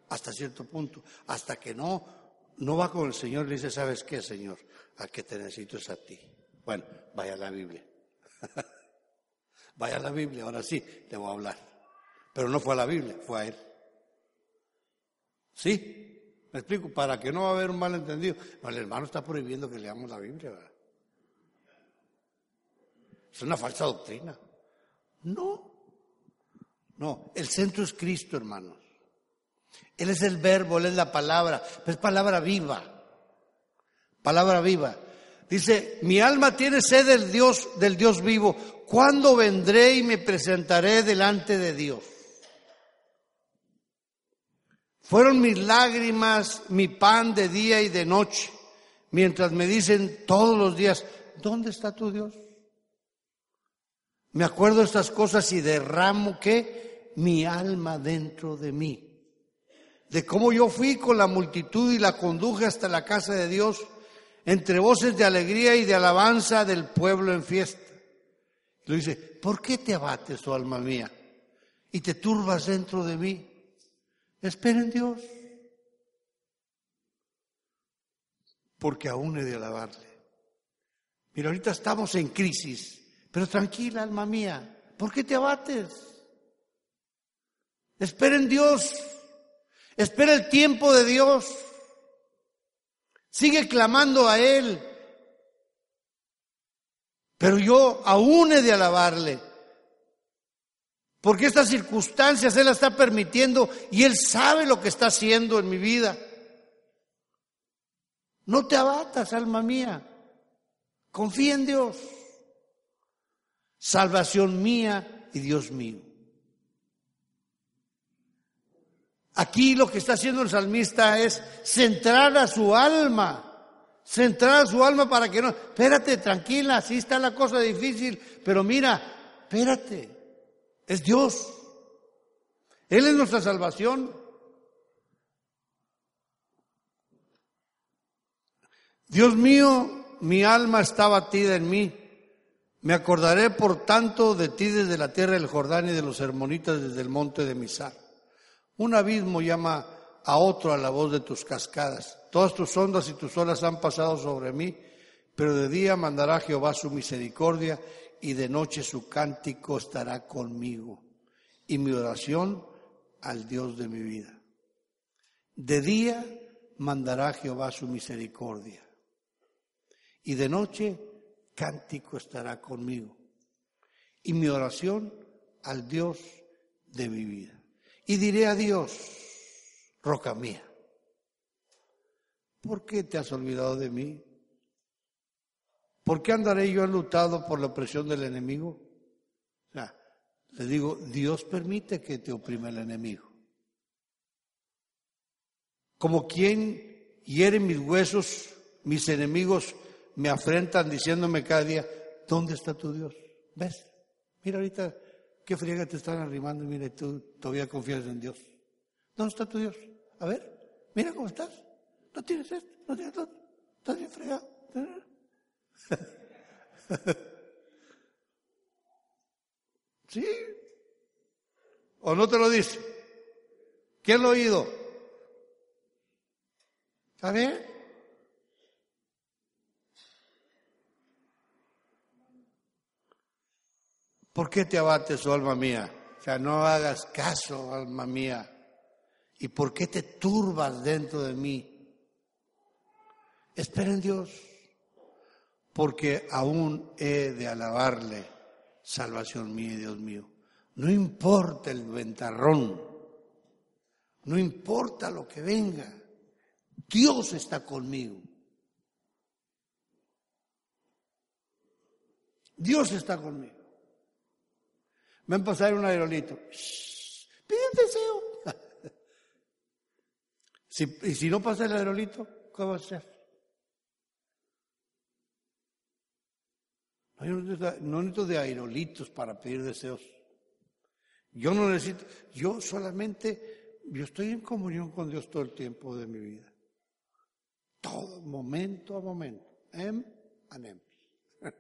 A: hasta cierto punto, hasta que no, no va con el Señor y le dice, ¿sabes qué, Señor? A que te necesito es a ti. Bueno, vaya a la Biblia. (laughs) vaya a la Biblia, ahora sí, le voy a hablar. Pero no fue a la Biblia, fue a Él. ¿Sí? Me explico, para que no va a haber un malentendido. el hermano está prohibiendo que leamos la Biblia. Es una falsa doctrina. No. No, el centro es Cristo, hermanos. Él es el verbo, Él es la palabra, es palabra viva. Palabra viva. Dice, mi alma tiene sed del Dios, del Dios vivo. ¿Cuándo vendré y me presentaré delante de Dios? Fueron mis lágrimas, mi pan de día y de noche, mientras me dicen todos los días, ¿dónde está tu Dios? Me acuerdo estas cosas y derramo que mi alma dentro de mí. De cómo yo fui con la multitud y la conduje hasta la casa de Dios, entre voces de alegría y de alabanza del pueblo en fiesta. Lo dice, ¿por qué te abates, oh alma mía? Y te turbas dentro de mí. Espera en Dios. Porque aún he de alabarle. Mira, ahorita estamos en crisis, pero tranquila, alma mía, ¿por qué te abates? Espera en Dios. Espera el tiempo de Dios. Sigue clamando a Él. Pero yo aún he de alabarle. Porque estas circunstancias Él las está permitiendo y Él sabe lo que está haciendo en mi vida. No te abatas, alma mía. Confía en Dios. Salvación mía y Dios mío. Aquí lo que está haciendo el salmista es centrar a su alma, centrar a su alma para que no, espérate, tranquila, así está la cosa difícil, pero mira, espérate, es Dios. Él es nuestra salvación. Dios mío, mi alma está batida en mí. Me acordaré, por tanto, de ti desde la tierra del Jordán y de los hermonitas desde el monte de Misar. Un abismo llama a otro a la voz de tus cascadas. Todas tus ondas y tus olas han pasado sobre mí, pero de día mandará Jehová su misericordia y de noche su cántico estará conmigo y mi oración al Dios de mi vida. De día mandará Jehová su misericordia y de noche cántico estará conmigo y mi oración al Dios de mi vida. Y diré a Dios, roca mía, ¿por qué te has olvidado de mí? ¿Por qué andaré yo enlutado por la opresión del enemigo? O sea, le digo, Dios permite que te oprima el enemigo. Como quien hiere mis huesos, mis enemigos me afrentan diciéndome cada día, ¿dónde está tu Dios? ¿Ves? Mira ahorita ¿Qué friega te están arrimando? Mira, tú todavía confías en Dios. ¿Dónde está tu Dios? A ver, mira cómo estás. No tienes esto, no tienes todo. Estás bien fregado. (laughs) ¿Sí? ¿O no te lo dice? ¿Quién lo ha oído? ¿Está bien? ¿Por qué te abates, oh alma mía? O sea, no hagas caso, alma mía. ¿Y por qué te turbas dentro de mí? Espera en Dios, porque aún he de alabarle, salvación mía y Dios mío. No importa el ventarrón, no importa lo que venga, Dios está conmigo. Dios está conmigo. A pasar un aerolito. pide deseo. (laughs) y si no pasa el aerolito, ¿qué va a hacer? No necesito de aerolitos para pedir deseos. Yo no necesito, yo solamente, yo estoy en comunión con Dios todo el tiempo de mi vida. Todo, momento a momento. Em, anem. (laughs)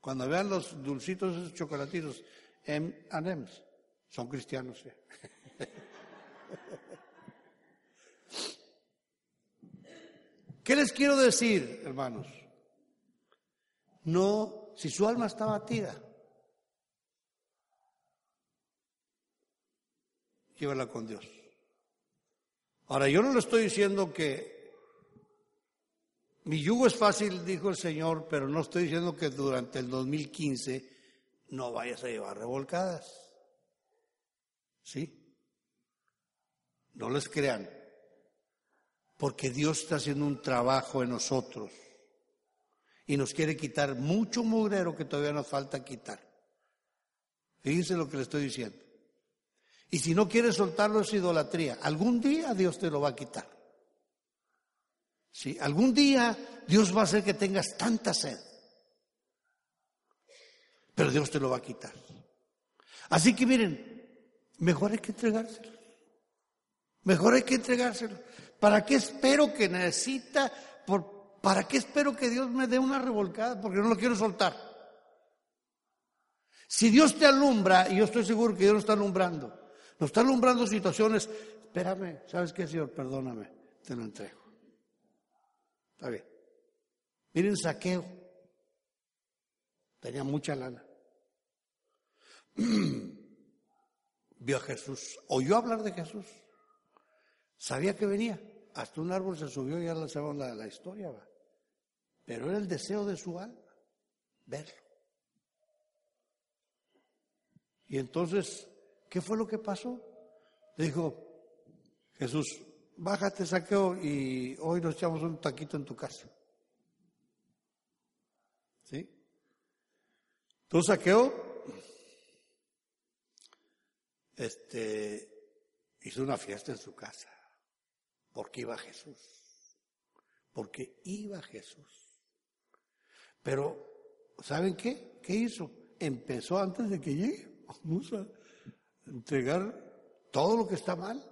A: Cuando vean los dulcitos, esos chocolatitos, M&M's. Son cristianos. (laughs) ¿Qué les quiero decir, hermanos? No, si su alma está batida, llévala con Dios. Ahora, yo no le estoy diciendo que mi yugo es fácil, dijo el Señor, pero no estoy diciendo que durante el 2015 no vayas a llevar revolcadas. ¿Sí? No les crean, porque Dios está haciendo un trabajo en nosotros y nos quiere quitar mucho mugrero que todavía nos falta quitar. Fíjense lo que le estoy diciendo. Y si no quieres soltarlo es idolatría. Algún día Dios te lo va a quitar. Sí, algún día Dios va a hacer que tengas tanta sed pero Dios te lo va a quitar. Así que miren, mejor hay que entregárselo. Mejor hay que entregárselo. ¿Para qué espero que necesita? Por, ¿Para qué espero que Dios me dé una revolcada? Porque no lo quiero soltar. Si Dios te alumbra, y yo estoy seguro que Dios nos está alumbrando, nos está alumbrando situaciones, espérame, ¿sabes qué, Señor? Perdóname, te lo entrego. Está bien. Miren, saqueo. Tenía mucha lana. (clears throat) vio a Jesús, oyó hablar de Jesús, sabía que venía, hasta un árbol se subió, ya la sabemos la, la historia, ¿va? Pero era el deseo de su alma, verlo. Y entonces, ¿qué fue lo que pasó? dijo, Jesús, bájate, saqueo, y hoy nos echamos un taquito en tu casa. ¿Sí? Entonces saqueo este, hizo una fiesta en su casa, porque iba Jesús, porque iba Jesús. Pero, ¿saben qué? ¿Qué hizo? Empezó antes de que llegue. (laughs) Vamos a entregar todo lo que está mal.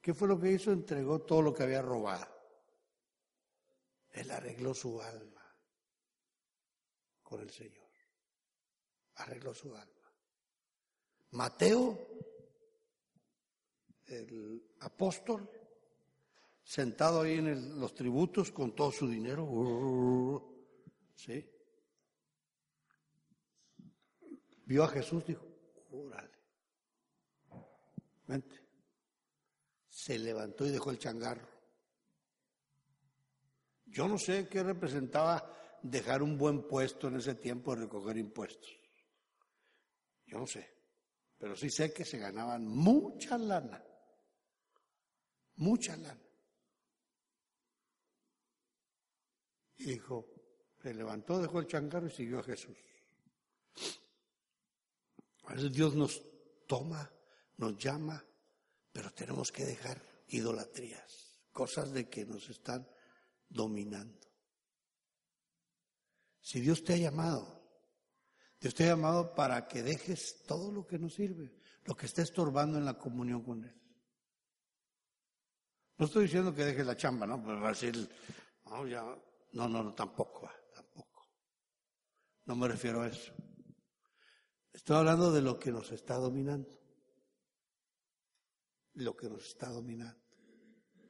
A: ¿Qué fue lo que hizo? Entregó todo lo que había robado. Él arregló su alma con el Señor. Arregló su alma. Mateo, el apóstol, sentado ahí en los tributos con todo su dinero, ¿sí? Vio a Jesús, dijo, órale, vente. Se levantó y dejó el changarro. Yo no sé qué representaba dejar un buen puesto en ese tiempo de recoger impuestos. Yo no sé. Pero sí sé que se ganaban mucha lana. Mucha lana. Y dijo, se levantó, dejó el changarro y siguió a Jesús. A veces Dios nos toma, nos llama, pero tenemos que dejar idolatrías, cosas de que nos están dominando. Si Dios te ha llamado, Dios te ha llamado para que dejes todo lo que no sirve, lo que está estorbando en la comunión con Él. No estoy diciendo que dejes la chamba, ¿no? Pues va a decir, no, ya, no, no, no, tampoco. No me refiero a eso. Estoy hablando de lo que nos está dominando. Lo que nos está dominando.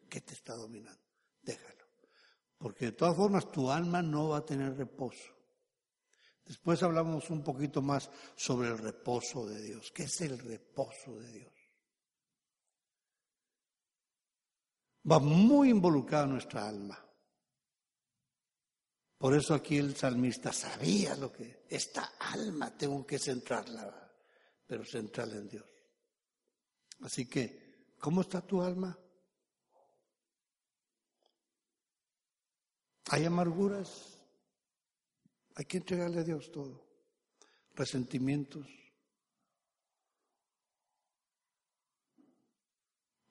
A: ¿Qué te está dominando? Déjalo. Porque de todas formas tu alma no va a tener reposo. Después hablamos un poquito más sobre el reposo de Dios. ¿Qué es el reposo de Dios? Va muy involucrada nuestra alma. Por eso aquí el salmista sabía lo que esta alma tengo que centrarla, pero centrarla en Dios. Así que, ¿cómo está tu alma? ¿Hay amarguras? Hay que entregarle a Dios todo. Resentimientos.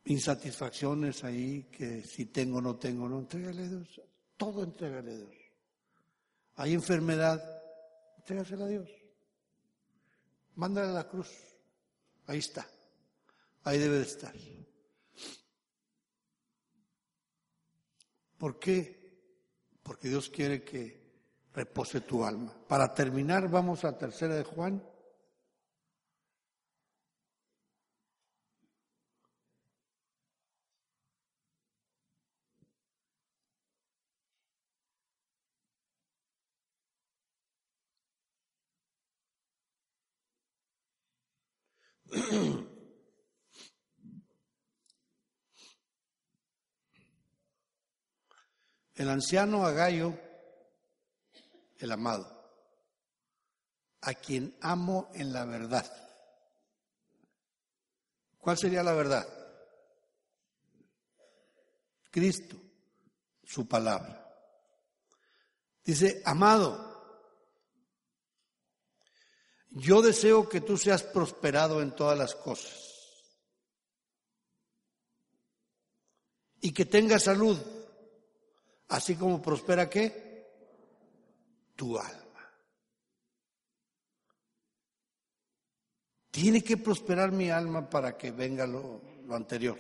A: Insatisfacciones ahí que si tengo o no tengo, no, entrégale a Dios. Todo entrégale a Dios. Hay enfermedad, entrégasela a Dios. Mándale a la cruz. Ahí está. Ahí debe de estar. ¿Por qué? Porque Dios quiere que repose tu alma. Para terminar, vamos a tercera de Juan. El anciano Agallo el amado, a quien amo en la verdad. ¿Cuál sería la verdad? Cristo, su palabra. Dice, amado, yo deseo que tú seas prosperado en todas las cosas y que tengas salud, así como prospera qué? tu alma. Tiene que prosperar mi alma para que venga lo, anterior.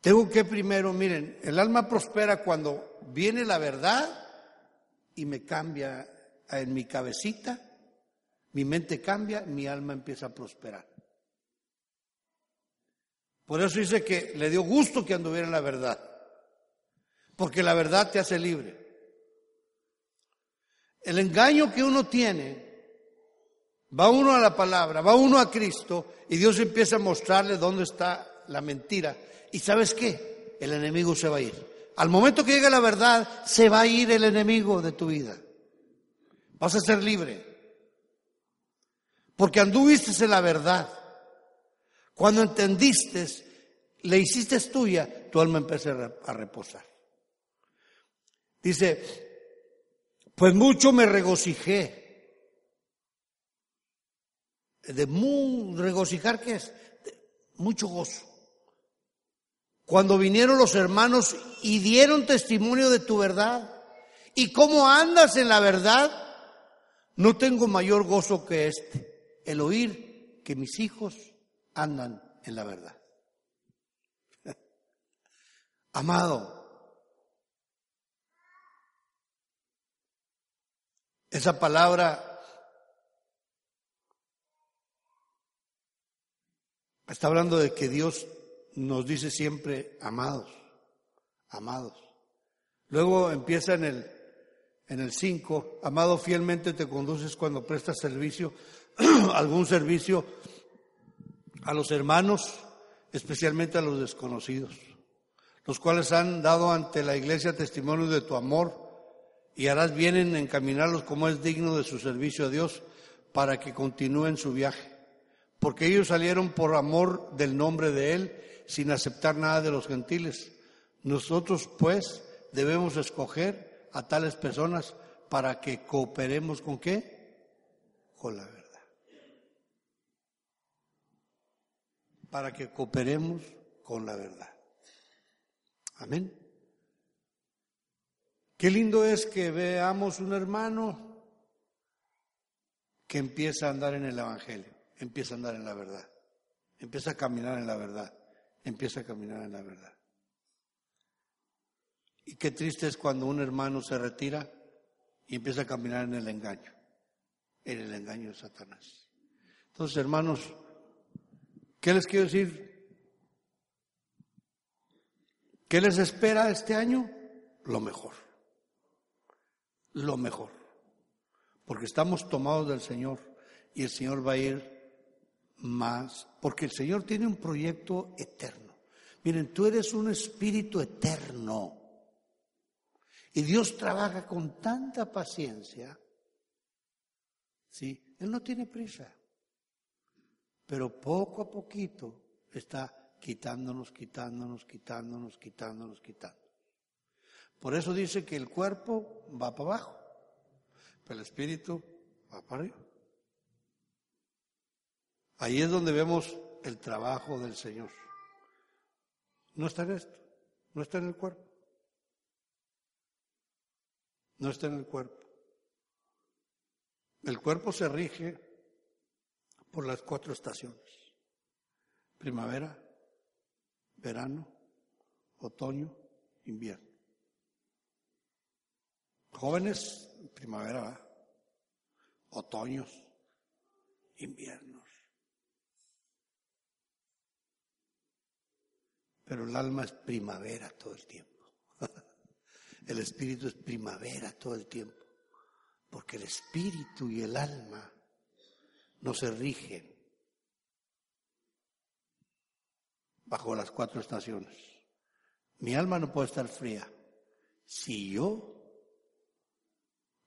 A: Tengo que primero, miren, el alma prospera cuando viene la verdad y me cambia en mi cabecita, mi mente cambia, mi alma empieza a prosperar. Por eso dice que le dio gusto que anduviera en la verdad, porque la verdad te hace libre. El engaño que uno tiene, va uno a la palabra, va uno a Cristo y Dios empieza a mostrarle dónde está la mentira. ¿Y sabes qué? El enemigo se va a ir. Al momento que llegue la verdad, se va a ir el enemigo de tu vida. Vas a ser libre. Porque anduviste en la verdad. Cuando entendiste, le hiciste tuya, tu alma empieza a reposar. Dice, pues mucho me regocijé. De muy regocijar, ¿qué es? mucho gozo. Cuando vinieron los hermanos y dieron testimonio de tu verdad. ¿Y cómo andas en la verdad? No tengo mayor gozo que este, el oír que mis hijos andan en la verdad. (laughs) Amado, esa palabra está hablando de que Dios nos dice siempre amados, amados. Luego empieza en el en el 5, amado fielmente te conduces cuando prestas servicio, (clears throat) algún servicio a los hermanos, especialmente a los desconocidos, los cuales han dado ante la iglesia testimonio de tu amor y harás bien en encaminarlos como es digno de su servicio a Dios para que continúen su viaje. Porque ellos salieron por amor del nombre de Él sin aceptar nada de los gentiles. Nosotros pues debemos escoger a tales personas para que cooperemos con qué? Con la verdad. para que cooperemos con la verdad. Amén. Qué lindo es que veamos un hermano que empieza a andar en el Evangelio, empieza a andar en la verdad, empieza a caminar en la verdad, empieza a caminar en la verdad. Y qué triste es cuando un hermano se retira y empieza a caminar en el engaño, en el engaño de Satanás. Entonces, hermanos, ¿Qué les quiero decir? ¿Qué les espera este año? Lo mejor. Lo mejor. Porque estamos tomados del Señor y el Señor va a ir más. Porque el Señor tiene un proyecto eterno. Miren, tú eres un espíritu eterno. Y Dios trabaja con tanta paciencia. ¿Sí? Él no tiene prisa pero poco a poquito está quitándonos, quitándonos, quitándonos, quitándonos, quitándonos. Por eso dice que el cuerpo va para abajo, pero el espíritu va para arriba. Ahí es donde vemos el trabajo del Señor. No está en esto, no está en el cuerpo. No está en el cuerpo. El cuerpo se rige por las cuatro estaciones. Primavera, verano, otoño, invierno. Jóvenes, primavera, otoños, inviernos. Pero el alma es primavera todo el tiempo. (laughs) El espíritu es primavera todo el tiempo. Porque el espíritu y el alma no se rigen bajo las cuatro estaciones. Mi alma no puede estar fría. Si yo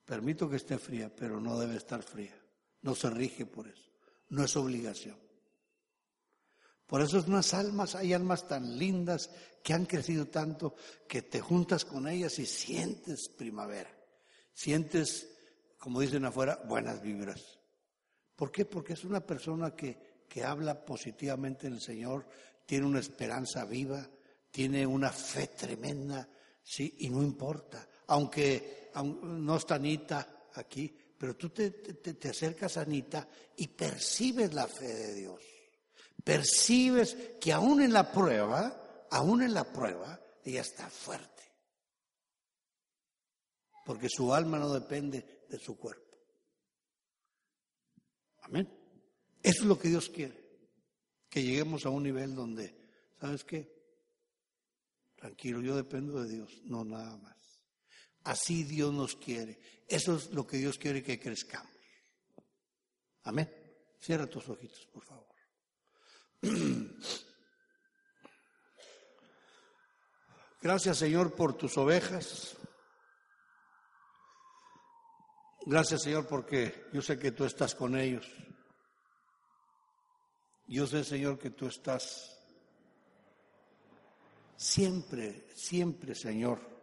A: permito que esté fría, pero no debe estar fría. No se rige por eso. No es obligación. Por eso es unas almas, hay almas tan lindas que han crecido tanto que te juntas con ellas y sientes primavera. Sientes, como dicen afuera, buenas vibras. ¿Por qué? Porque es una persona que, que habla positivamente en el Señor, tiene una esperanza viva, tiene una fe tremenda, ¿sí? Y no importa, aunque, no está Anita aquí, pero tú te, te, te, acercas a Anita y percibes la fe de Dios. Percibes que aún en la prueba, aún en la prueba, ella está fuerte. Porque su alma no depende de su cuerpo. Amén. Eso es lo que Dios quiere. Que lleguemos a un nivel donde, ¿sabes qué? Tranquilo, yo dependo de Dios, no nada más. Así Dios nos quiere. Eso es lo que Dios quiere que crezcamos. Amén. Cierra tus ojitos, por favor. (clears throat) Gracias, Señor, por tus ovejas. Gracias Señor porque yo sé que tú estás con ellos. Yo sé Señor que tú estás siempre, siempre Señor.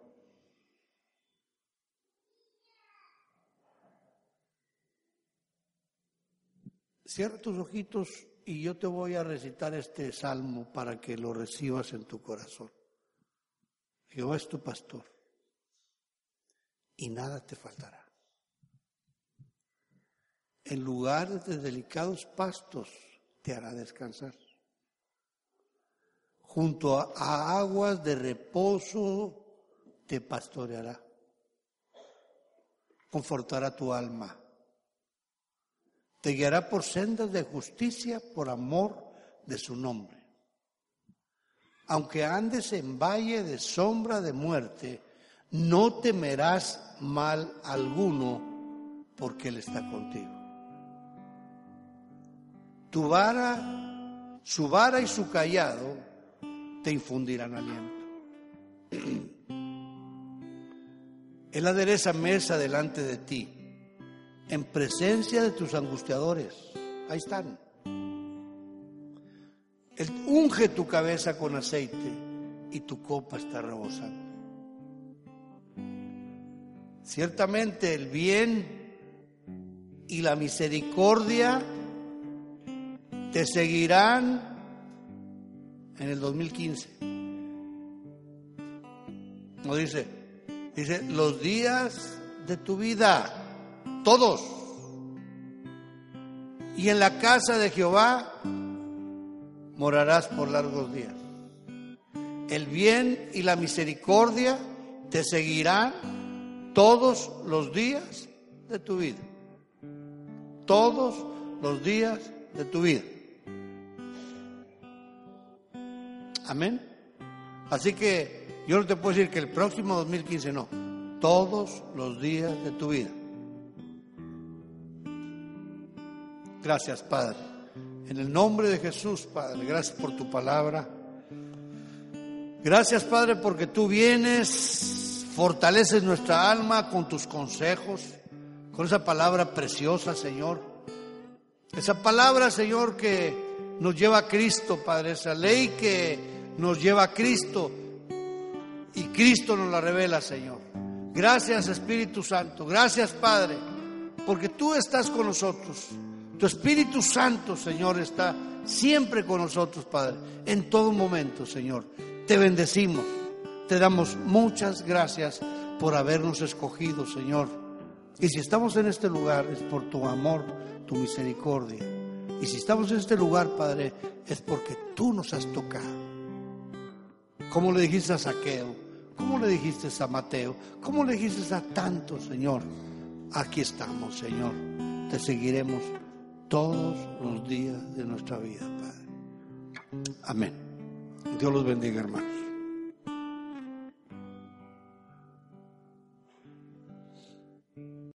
A: Cierra tus ojitos y yo te voy a recitar este salmo para que lo recibas en tu corazón. Jehová es tu pastor y nada te faltará. En lugares de delicados pastos te hará descansar. Junto a aguas de reposo te pastoreará. Confortará tu alma te guiará por sendas de justicia por amor de su nombre. Aunque andes en valle de sombra de muerte, no temerás mal alguno, porque Él está contigo. Tu vara, su vara y su callado te infundirán aliento. (clears throat) Él adereza mesa delante de ti en presencia de tus angustiadores. Ahí están. Él unge tu cabeza con aceite y tu copa está rebosando. Ciertamente el bien y la misericordia te seguirán en el 2015. No dice, dice los días de tu vida todos. Y en la casa de Jehová morarás por largos días. El bien y la misericordia te seguirán todos los días de tu vida. Todos los días de tu vida. Amén. Así que yo no te puedo decir que el próximo 2015 no. Todos los días de tu vida. Gracias, Padre. En el nombre de Jesús, Padre, gracias por tu palabra. Gracias, Padre, porque tú vienes, fortaleces nuestra alma con tus consejos, con esa palabra preciosa, Señor. Esa palabra, Señor, que nos lleva a Cristo, Padre, esa ley que nos lleva a Cristo y Cristo nos la revela, Señor. Gracias, Espíritu Santo. Gracias, Padre, porque tú estás con nosotros. Tu Espíritu Santo, Señor, está siempre con nosotros, Padre, en todo momento, Señor. Te bendecimos, te damos muchas gracias por habernos escogido, Señor. Y si estamos en este lugar es por tu amor, tu misericordia. Y si estamos en este lugar, Padre, es porque tú nos has tocado. Como le dijiste a Saqueo, como le dijiste a Mateo, como le dijiste a tantos, Señor. Aquí estamos, Señor. Te seguiremos todos los días de nuestra vida, Padre. Amén. Dios los bendiga, hermanos.